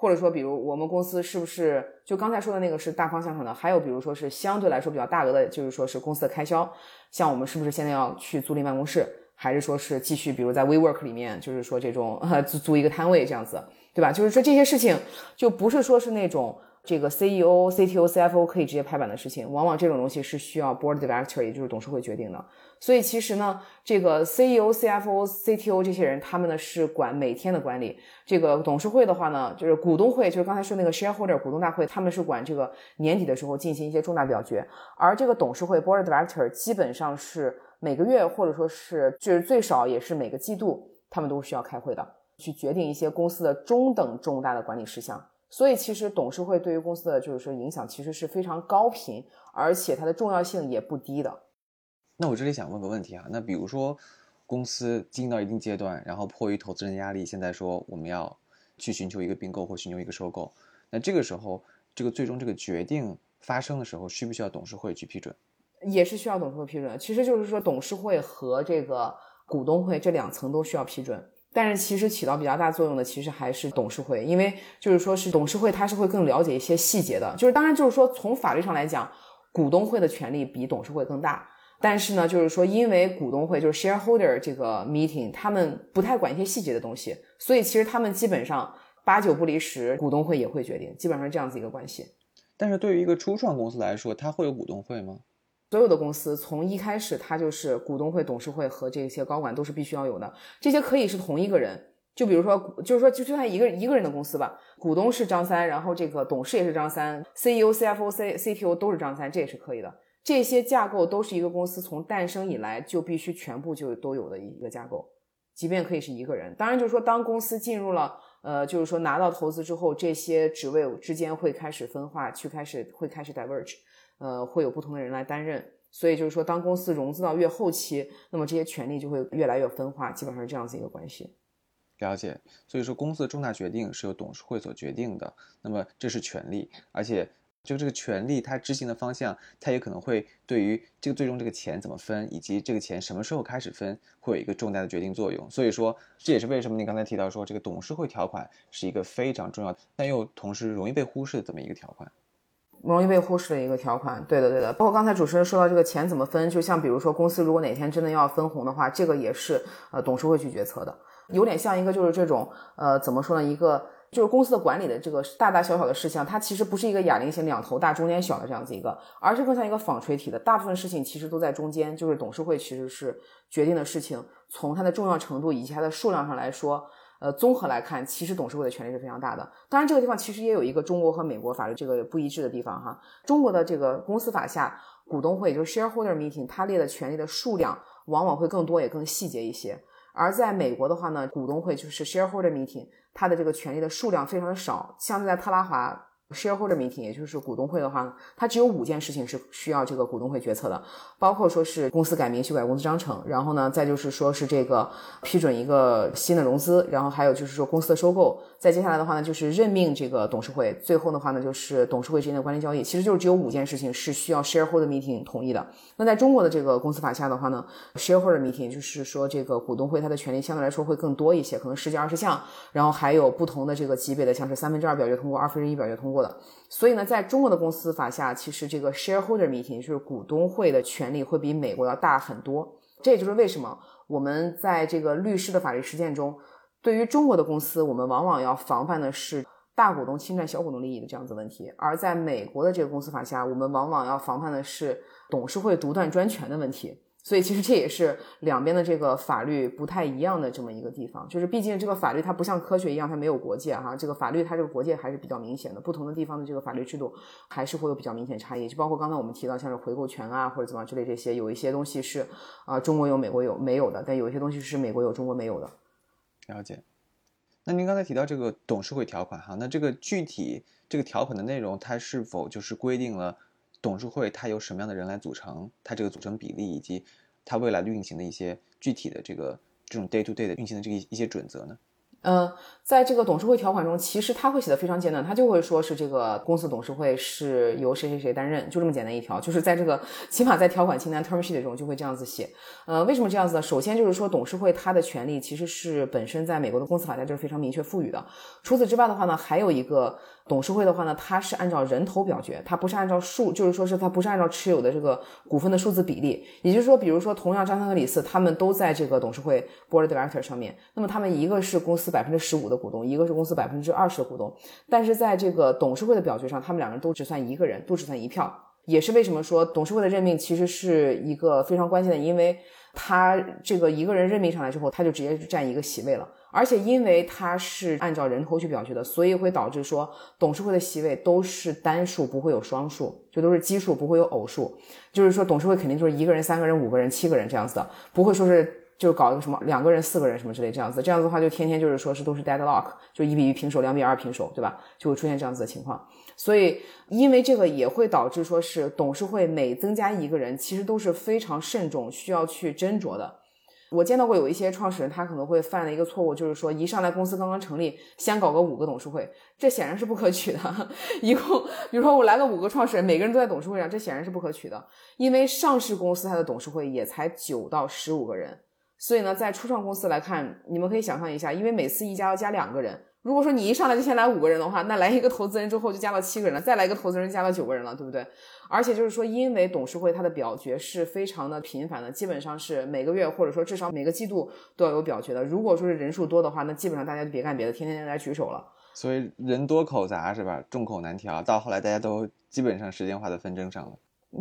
或者说，比如我们公司是不是就刚才说的那个是大方向上的？还有比如说是相对来说比较大额的，就是说是公司的开销，像我们是不是现在要去租赁办公室，还是说是继续比如在 WeWork 里面，就是说这种呃租租一个摊位这样子，对吧？就是说这些事情就不是说是那种。这个 CEO、CTO、CFO 可以直接拍板的事情，往往这种东西是需要 board director，也就是董事会决定的。所以其实呢，这个 CEO、CFO、CTO 这些人，他们呢是管每天的管理。这个董事会的话呢，就是股东会，就是刚才说那个 shareholder 股东大会，他们是管这个年底的时候进行一些重大表决。而这个董事会 board director 基本上是每个月或者说是就是最少也是每个季度，他们都需要开会的，去决定一些公司的中等重大的管理事项。所以，其实董事会对于公司的就是说影响，其实是非常高频，而且它的重要性也不低的。那我这里想问个问题啊，那比如说公司经营到一定阶段，然后迫于投资人压力，现在说我们要去寻求一个并购或寻求一个收购，那这个时候，这个最终这个决定发生的时候，需不需要董事会去批准？也是需要董事会批准。其实就是说，董事会和这个股东会这两层都需要批准。但是其实起到比较大作用的，其实还是董事会，因为就是说是董事会，它是会更了解一些细节的。就是当然就是说从法律上来讲，股东会的权利比董事会更大。但是呢，就是说因为股东会就是 shareholder 这个 meeting，他们不太管一些细节的东西，所以其实他们基本上八九不离十，股东会也会决定，基本上是这样子一个关系。但是对于一个初创公司来说，它会有股东会吗？所有的公司从一开始，它就是股东会、董事会和这些高管都是必须要有的。这些可以是同一个人，就比如说，就是说，就就算一个一个人的公司吧，股东是张三，然后这个董事也是张三，CEO、CFO、C、CTO 都是张三，这也是可以的。这些架构都是一个公司从诞生以来就必须全部就都有的一个架构，即便可以是一个人。当然，就是说，当公司进入了，呃，就是说拿到投资之后，这些职位之间会开始分化，去开始会开始 diverge。呃，会有不同的人来担任，所以就是说，当公司融资到越后期，那么这些权利就会越来越分化，基本上是这样子一个关系。了解，所以说公司的重大决定是由董事会所决定的，那么这是权利，而且就这个权利它执行的方向，它也可能会对于这个最终这个钱怎么分，以及这个钱什么时候开始分，会有一个重大的决定作用。所以说，这也是为什么你刚才提到说这个董事会条款是一个非常重要，但又同时容易被忽视的这么一个条款。容易被忽视的一个条款，对的，对的。包括刚才主持人说到这个钱怎么分，就像比如说公司如果哪天真的要分红的话，这个也是呃董事会去决策的，有点像一个就是这种呃怎么说呢，一个就是公司的管理的这个大大小小的事项，它其实不是一个哑铃型两头大中间小的这样子一个，而是更像一个纺锤体的，大部分事情其实都在中间，就是董事会其实是决定的事情，从它的重要程度以及它的数量上来说。呃，综合来看，其实董事会的权力是非常大的。当然，这个地方其实也有一个中国和美国法律这个不一致的地方哈。中国的这个公司法下，股东会就是 shareholder meeting，它列的权利的数量往往会更多，也更细节一些。而在美国的话呢，股东会就是 shareholder meeting，它的这个权利的数量非常的少，像是在特拉华。Shareholder meeting，也就是股东会的话，它只有五件事情是需要这个股东会决策的，包括说是公司改名、修改公司章程，然后呢，再就是说是这个批准一个新的融资，然后还有就是说公司的收购，再接下来的话呢，就是任命这个董事会，最后的话呢，就是董事会之间的关联交易，其实就是只有五件事情是需要 shareholder meeting 同意的。那在中国的这个公司法下的话呢，shareholder meeting 就是说这个股东会它的权利相对来说会更多一些，可能十几二十项，然后还有不同的这个级别的，像是三分之二表决通过，二分之一表决通过。的，所以呢，在中国的公司法下，其实这个 shareholder meeting 就是股东会的权利会比美国要大很多。这也就是为什么我们在这个律师的法律实践中，对于中国的公司，我们往往要防范的是大股东侵占小股东利益的这样子问题；而在美国的这个公司法下，我们往往要防范的是董事会独断专权的问题。所以其实这也是两边的这个法律不太一样的这么一个地方，就是毕竟这个法律它不像科学一样，它没有国界哈，这个法律它这个国界还是比较明显的，不同的地方的这个法律制度还是会有比较明显差异，就包括刚才我们提到像是回购权啊或者怎么之类这些，有一些东西是啊中国有美国有没有的，但有一些东西是美国有中国没有的。了解。那您刚才提到这个董事会条款哈，那这个具体这个条款的内容，它是否就是规定了董事会它由什么样的人来组成，它这个组成比例以及？它未来的运行的一些具体的这个这种 day to day 的运行的这个一些准则呢？嗯，在这个董事会条款中，其实他会写的非常简单，他就会说是这个公司董事会是由谁谁谁担任，就这么简单一条，就是在这个起码在条款清单 term sheet 中就会这样子写。呃，为什么这样子呢？首先就是说董事会它的权利其实是本身在美国的公司法下就是非常明确赋予的。除此之外的话呢，还有一个。董事会的话呢，它是按照人头表决，它不是按照数，就是说是它不是按照持有的这个股份的数字比例。也就是说，比如说同样张三和李四，他们都在这个董事会 board director 上面，那么他们一个是公司百分之十五的股东，一个是公司百分之二十的股东，但是在这个董事会的表决上，他们两个人都只算一个人，都只算一票。也是为什么说董事会的任命其实是一个非常关键的，因为他这个一个人任命上来之后，他就直接占一个席位了。而且因为它是按照人头去表决的，所以会导致说董事会的席位都是单数，不会有双数，就都是奇数，不会有偶数。就是说董事会肯定就是一个人、三个人、五个人、七个人这样子的，不会说是就搞一个什么两个人、四个人什么之类这样子。这样子的话，就天天就是说是都是 deadlock，就一比一平手、两比二平手，对吧？就会出现这样子的情况。所以因为这个也会导致说是董事会每增加一个人，其实都是非常慎重，需要去斟酌的。我见到过有一些创始人，他可能会犯的一个错误，就是说一上来公司刚刚成立，先搞个五个董事会，这显然是不可取的。<laughs> 一共，比如说我来了五个创始人，每个人都在董事会上，这显然是不可取的。因为上市公司它的董事会也才九到十五个人，所以呢，在初创公司来看，你们可以想象一下，因为每次一家要加两个人。如果说你一上来就先来五个人的话，那来一个投资人之后就加到七个人了，再来一个投资人加到九个人了，对不对？而且就是说，因为董事会它的表决是非常的频繁的，基本上是每个月或者说至少每个季度都要有表决的。如果说是人数多的话，那基本上大家就别干别的，天天来举手了。所以人多口杂是吧？众口难调，到后来大家都基本上时间花在纷争上了。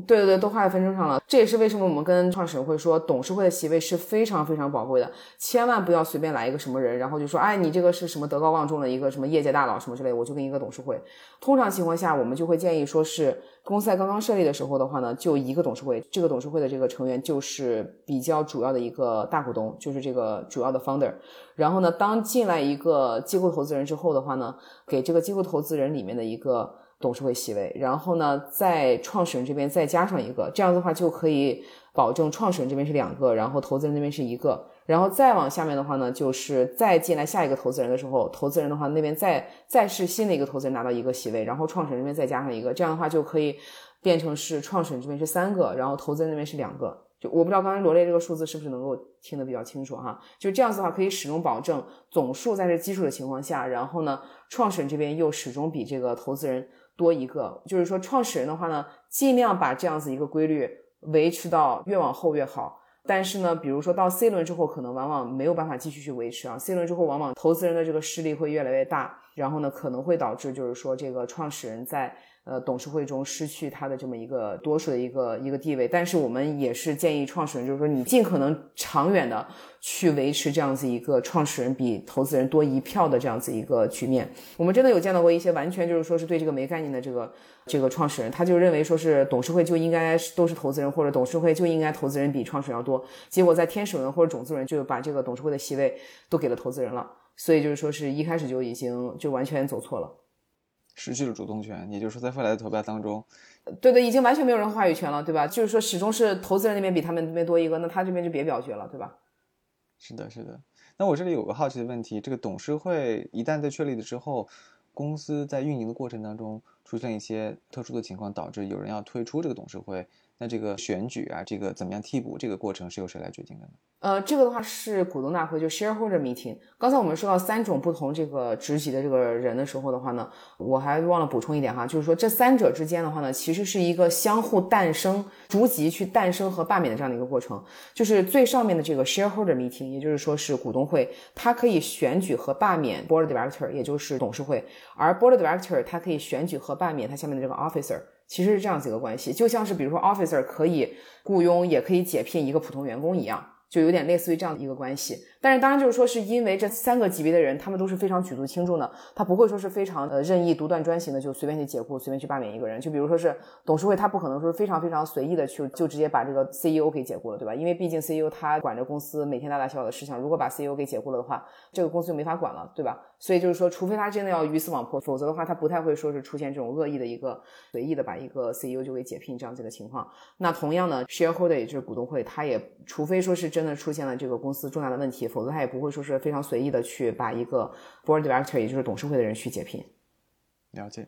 对对对，都花在纷争上了。这也是为什么我们跟创始人会说，董事会的席位是非常非常宝贵的，千万不要随便来一个什么人，然后就说，哎，你这个是什么德高望重的一个什么业界大佬什么之类，我就跟一个董事会。通常情况下，我们就会建议说是公司在刚刚设立的时候的话呢，就一个董事会，这个董事会的这个成员就是比较主要的一个大股东，就是这个主要的 founder。然后呢，当进来一个机构投资人之后的话呢，给这个机构投资人里面的一个。董事会席位，然后呢，在创始人这边再加上一个，这样的话就可以保证创始人这边是两个，然后投资人那边是一个，然后再往下面的话呢，就是再进来下一个投资人的时候，投资人的话那边再再是新的一个投资人拿到一个席位，然后创始人这边再加上一个，这样的话就可以变成是创始人这边是三个，然后投资人那边是两个。就我不知道刚才罗列这个数字是不是能够听得比较清楚哈？就这样子的话，可以始终保证总数在这基数的情况下，然后呢，创始人这边又始终比这个投资人。多一个，就是说创始人的话呢，尽量把这样子一个规律维持到越往后越好。但是呢，比如说到 C 轮之后，可能往往没有办法继续去维持啊。C 轮之后，往往投资人的这个势力会越来越大，然后呢，可能会导致就是说这个创始人在。呃，董事会中失去他的这么一个多数的一个一个地位，但是我们也是建议创始人，就是说你尽可能长远的去维持这样子一个创始人比投资人多一票的这样子一个局面。我们真的有见到过一些完全就是说是对这个没概念的这个这个创始人，他就认为说是董事会就应该都是投资人，或者董事会就应该投资人比创始人要多，结果在天使轮或者种子轮就把这个董事会的席位都给了投资人了，所以就是说是一开始就已经就完全走错了。失去了主动权，也就是说，在未来的投票当中，对对，已经完全没有人话语权了，对吧？就是说，始终是投资人那边比他们那边多一个，那他这边就别表决了，对吧？是的，是的。那我这里有个好奇的问题：这个董事会一旦在确立了之后，公司在运营的过程当中，出现一些特殊的情况，导致有人要退出这个董事会。那这个选举啊，这个怎么样替补，这个过程是由谁来决定的呢？呃，这个的话是股东大会，就 shareholder meeting。刚才我们说到三种不同这个职级的这个人的时候的话呢，我还忘了补充一点哈，就是说这三者之间的话呢，其实是一个相互诞生、逐级去诞生和罢免的这样的一个过程。就是最上面的这个 shareholder meeting，也就是说是股东会，它可以选举和罢免 board director，也就是董事会，而 board director 它可以选举和罢免它下面的这个 officer。其实是这样几个关系，就像是比如说 officer 可以雇佣，也可以解聘一个普通员工一样。就有点类似于这样的一个关系，但是当然就是说，是因为这三个级别的人，他们都是非常举足轻重的，他不会说是非常呃任意独断专行的，就随便去解雇、随便去罢免一个人。就比如说是董事会，他不可能说是非常非常随意的去就直接把这个 CEO 给解雇了，对吧？因为毕竟 CEO 他管着公司每天大大小小的事情，如果把 CEO 给解雇了的话，这个公司就没法管了，对吧？所以就是说，除非他真的要鱼死网破，否则的话，他不太会说是出现这种恶意的一个随意的把一个 CEO 就给解聘这样子的情况。那同样呢，shareholder 也就是股东会，他也除非说是真的出现了这个公司重大的问题，否则他也不会说是非常随意的去把一个 board director 也就是董事会的人去解聘。了解。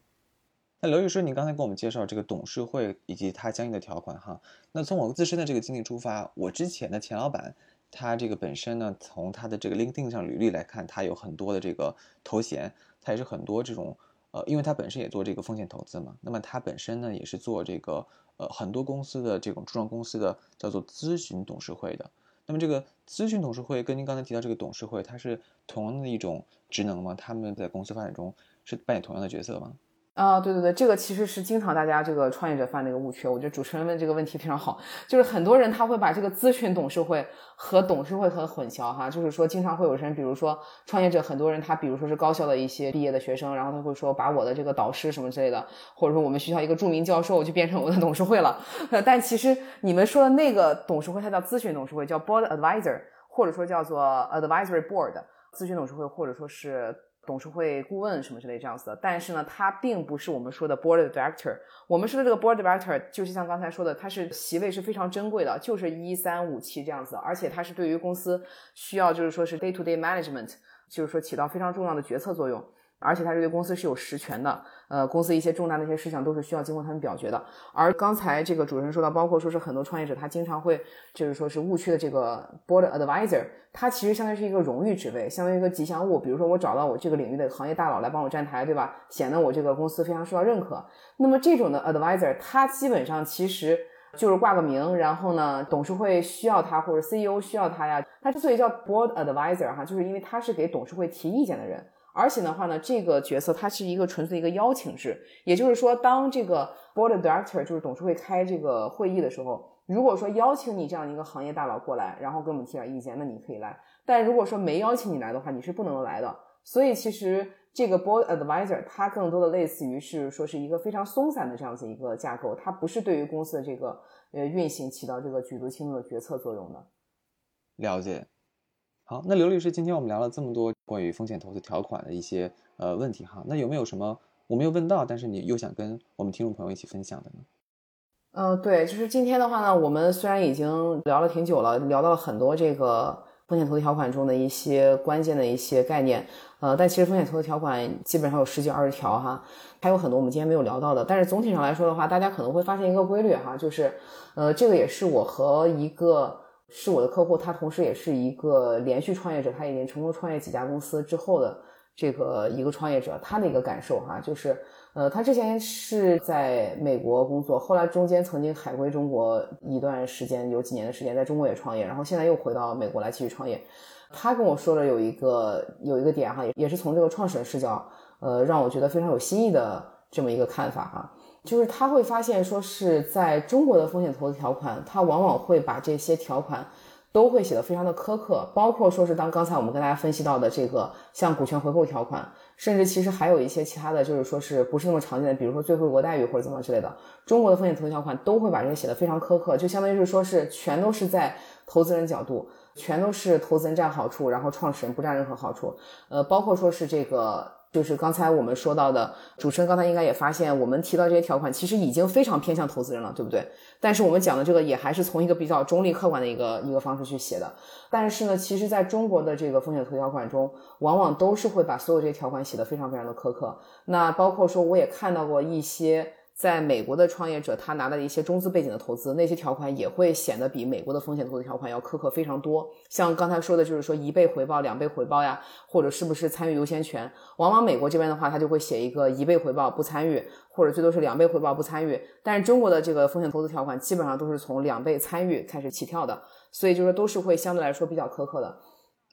那刘律师，你刚才给我们介绍这个董事会以及它相应的条款哈。那从我自身的这个经历出发，我之前的前老板。他这个本身呢，从他的这个 LinkedIn 上履历来看，他有很多的这个头衔，他也是很多这种呃，因为他本身也做这个风险投资嘛，那么他本身呢也是做这个呃很多公司的这种初创公司的叫做咨询董事会的。那么这个咨询董事会跟您刚才提到这个董事会，它是同样的一种职能吗？他们在公司发展中是扮演同样的角色吗？啊，对对对，这个其实是经常大家这个创业者犯的一个误区。我觉得主持人问这个问题非常好，就是很多人他会把这个咨询董事会和董事会很混淆哈。就是说，经常会有人，比如说创业者，很多人他比如说是高校的一些毕业的学生，然后他会说把我的这个导师什么之类的，或者说我们学校一个著名教授就变成我的董事会了。<laughs> 但其实你们说的那个董事会，它叫咨询董事会，叫 board advisor，或者说叫做 advisory board 咨询董事会，或者说是。董事会顾问什么之类这样子的，但是呢，他并不是我们说的 board director。我们说的这个 board director，就是像刚才说的，他是席位是非常珍贵的，就是一三五七这样子，而且他是对于公司需要就是说是 day to day management，就是说起到非常重要的决策作用。而且他这个公司是有实权的，呃，公司一些重大的一些事项都是需要经过他们表决的。而刚才这个主持人说到，包括说是很多创业者他经常会就是说是误区的这个 board advisor，他其实相当于是一个荣誉职位，相当于一个吉祥物。比如说我找到我这个领域的行业大佬来帮我站台，对吧？显得我这个公司非常受到认可。那么这种的 advisor，他基本上其实就是挂个名，然后呢，董事会需要他或者 CEO 需要他呀。他之所以叫 board advisor 哈，就是因为他是给董事会提意见的人。而且的话呢，这个角色它是一个纯粹的一个邀请制，也就是说，当这个 board director 就是董事会开这个会议的时候，如果说邀请你这样一个行业大佬过来，然后给我们提点意见，那你可以来；但如果说没邀请你来的话，你是不能来的。所以其实这个 board advisor 它更多的类似于是说是一个非常松散的这样子一个架构，它不是对于公司的这个呃运行起到这个举足轻重的决策作用的。了解。好，那刘律师，今天我们聊了这么多关于风险投资条款的一些呃问题哈，那有没有什么我没有问到，但是你又想跟我们听众朋友一起分享的呢？呃，对，就是今天的话呢，我们虽然已经聊了挺久了，聊到了很多这个风险投资条款中的一些关键的一些概念，呃，但其实风险投资条款基本上有十几二十条哈，还有很多我们今天没有聊到的，但是总体上来说的话，大家可能会发现一个规律哈，就是呃，这个也是我和一个。是我的客户，他同时也是一个连续创业者，他已经成功创业几家公司之后的这个一个创业者，他的一个感受哈，就是，呃，他之前是在美国工作，后来中间曾经海归中国一段时间，有几年的时间在中国也创业，然后现在又回到美国来继续创业。他跟我说了有一个有一个点哈，也也是从这个创始人视角，呃，让我觉得非常有新意的这么一个看法哈。就是他会发现，说是在中国的风险投资条款，他往往会把这些条款都会写得非常的苛刻，包括说是当刚才我们跟大家分析到的这个像股权回购条款，甚至其实还有一些其他的就是说是不是那么常见的，比如说最惠国待遇或者怎么之类的，中国的风险投资条款都会把这些写得非常苛刻，就相当于是说是全都是在投资人角度，全都是投资人占好处，然后创始人不占任何好处，呃，包括说是这个。就是刚才我们说到的，主持人刚才应该也发现，我们提到这些条款其实已经非常偏向投资人了，对不对？但是我们讲的这个也还是从一个比较中立客观的一个一个方式去写的。但是呢，其实在中国的这个风险投条款中，往往都是会把所有这些条款写得非常非常的苛刻。那包括说，我也看到过一些。在美国的创业者，他拿到一些中资背景的投资，那些条款也会显得比美国的风险投资条款要苛刻非常多。像刚才说的，就是说一倍回报、两倍回报呀，或者是不是参与优先权？往往美国这边的话，他就会写一个一倍回报不参与，或者最多是两倍回报不参与。但是中国的这个风险投资条款基本上都是从两倍参与开始起跳的，所以就是都是会相对来说比较苛刻的。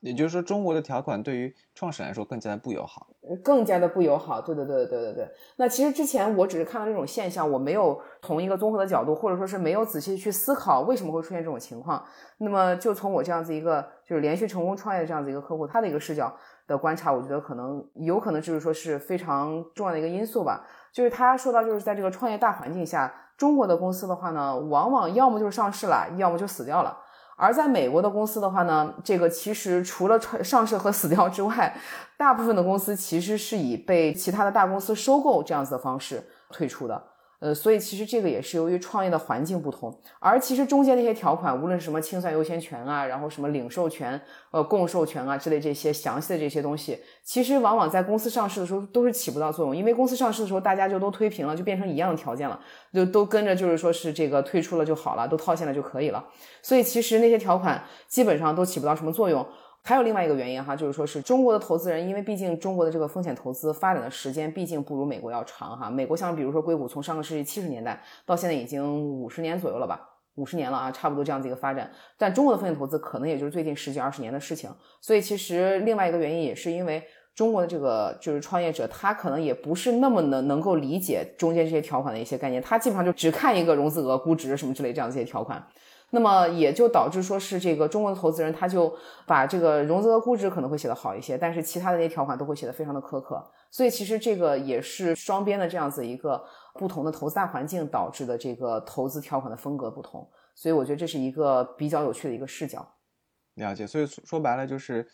也就是说，中国的条款对于创始人来说更加的不友好，更加的不友好。对对对对对对。那其实之前我只是看到这种现象，我没有从一个综合的角度，或者说是没有仔细去思考为什么会出现这种情况。那么就从我这样子一个就是连续成功创业的这样子一个客户，他的一个视角的观察，我觉得可能有可能就是说是非常重要的一个因素吧。就是他说到，就是在这个创业大环境下，中国的公司的话呢，往往要么就是上市了，要么就死掉了。而在美国的公司的话呢，这个其实除了上市和死掉之外，大部分的公司其实是以被其他的大公司收购这样子的方式退出的。呃，所以其实这个也是由于创业的环境不同，而其实中间那些条款，无论什么清算优先权啊，然后什么领授权、呃共授权啊之类这些详细的这些东西，其实往往在公司上市的时候都是起不到作用，因为公司上市的时候大家就都推平了，就变成一样的条件了，就都跟着就是说是这个退出了就好了，都套现了就可以了，所以其实那些条款基本上都起不到什么作用。还有另外一个原因哈，就是说是中国的投资人，因为毕竟中国的这个风险投资发展的时间毕竟不如美国要长哈。美国像比如说硅谷，从上个世纪七十年代到现在已经五十年左右了吧，五十年了啊，差不多这样子一个发展。但中国的风险投资可能也就是最近十几二十年的事情。所以其实另外一个原因也是因为中国的这个就是创业者，他可能也不是那么能能够理解中间这些条款的一些概念，他基本上就只看一个融资额、估值什么之类这样这些条款。那么也就导致说是这个中国的投资人，他就把这个融资的估值可能会写得好一些，但是其他的那些条款都会写得非常的苛刻。所以其实这个也是双边的这样子一个不同的投资大环境导致的这个投资条款的风格不同。所以我觉得这是一个比较有趣的一个视角。了解。所以说白了就是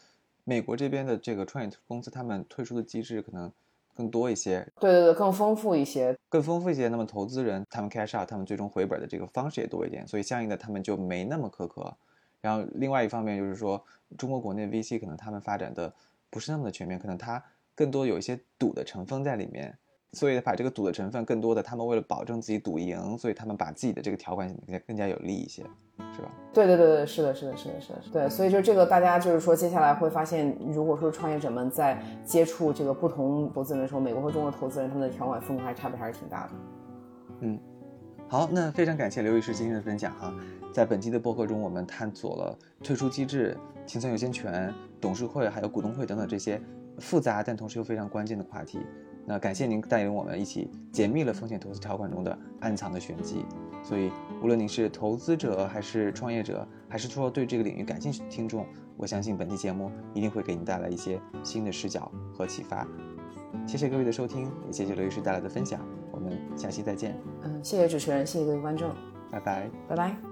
美国这边的这个创业公司，他们退出的机制可能。更多一些，对对对，更丰富一些，更丰富一些。那么投资人他们 cash out，他们最终回本的这个方式也多一点，所以相应的他们就没那么苛刻。然后另外一方面就是说，中国国内 VC 可能他们发展的不是那么的全面，可能它更多有一些赌的成分在里面。所以把这个赌的成分更多的，他们为了保证自己赌赢，所以他们把自己的这个条款更加更加有利一些，是吧？对对对对，是的，是的，是的，是的，对。所以就这个，大家就是说，接下来会发现，如果说创业者们在接触这个不同投资人的时候，美国和中国投资人他们的条款风格还差别还是挺大的。嗯，好，那非常感谢刘律师今天的分享哈。在本期的播客中，我们探索了退出机制、清算优先权、董事会还有股东会等等这些复杂但同时又非常关键的话题。那感谢您带领我们一起解密了风险投资条款中的暗藏的玄机。所以，无论您是投资者还是创业者，还是说对这个领域感兴趣的听众，我相信本期节目一定会给您带来一些新的视角和启发。谢谢各位的收听，也谢谢刘律师带来的分享。我们下期再见。嗯，谢谢主持人，谢谢各位观众，拜拜，拜拜。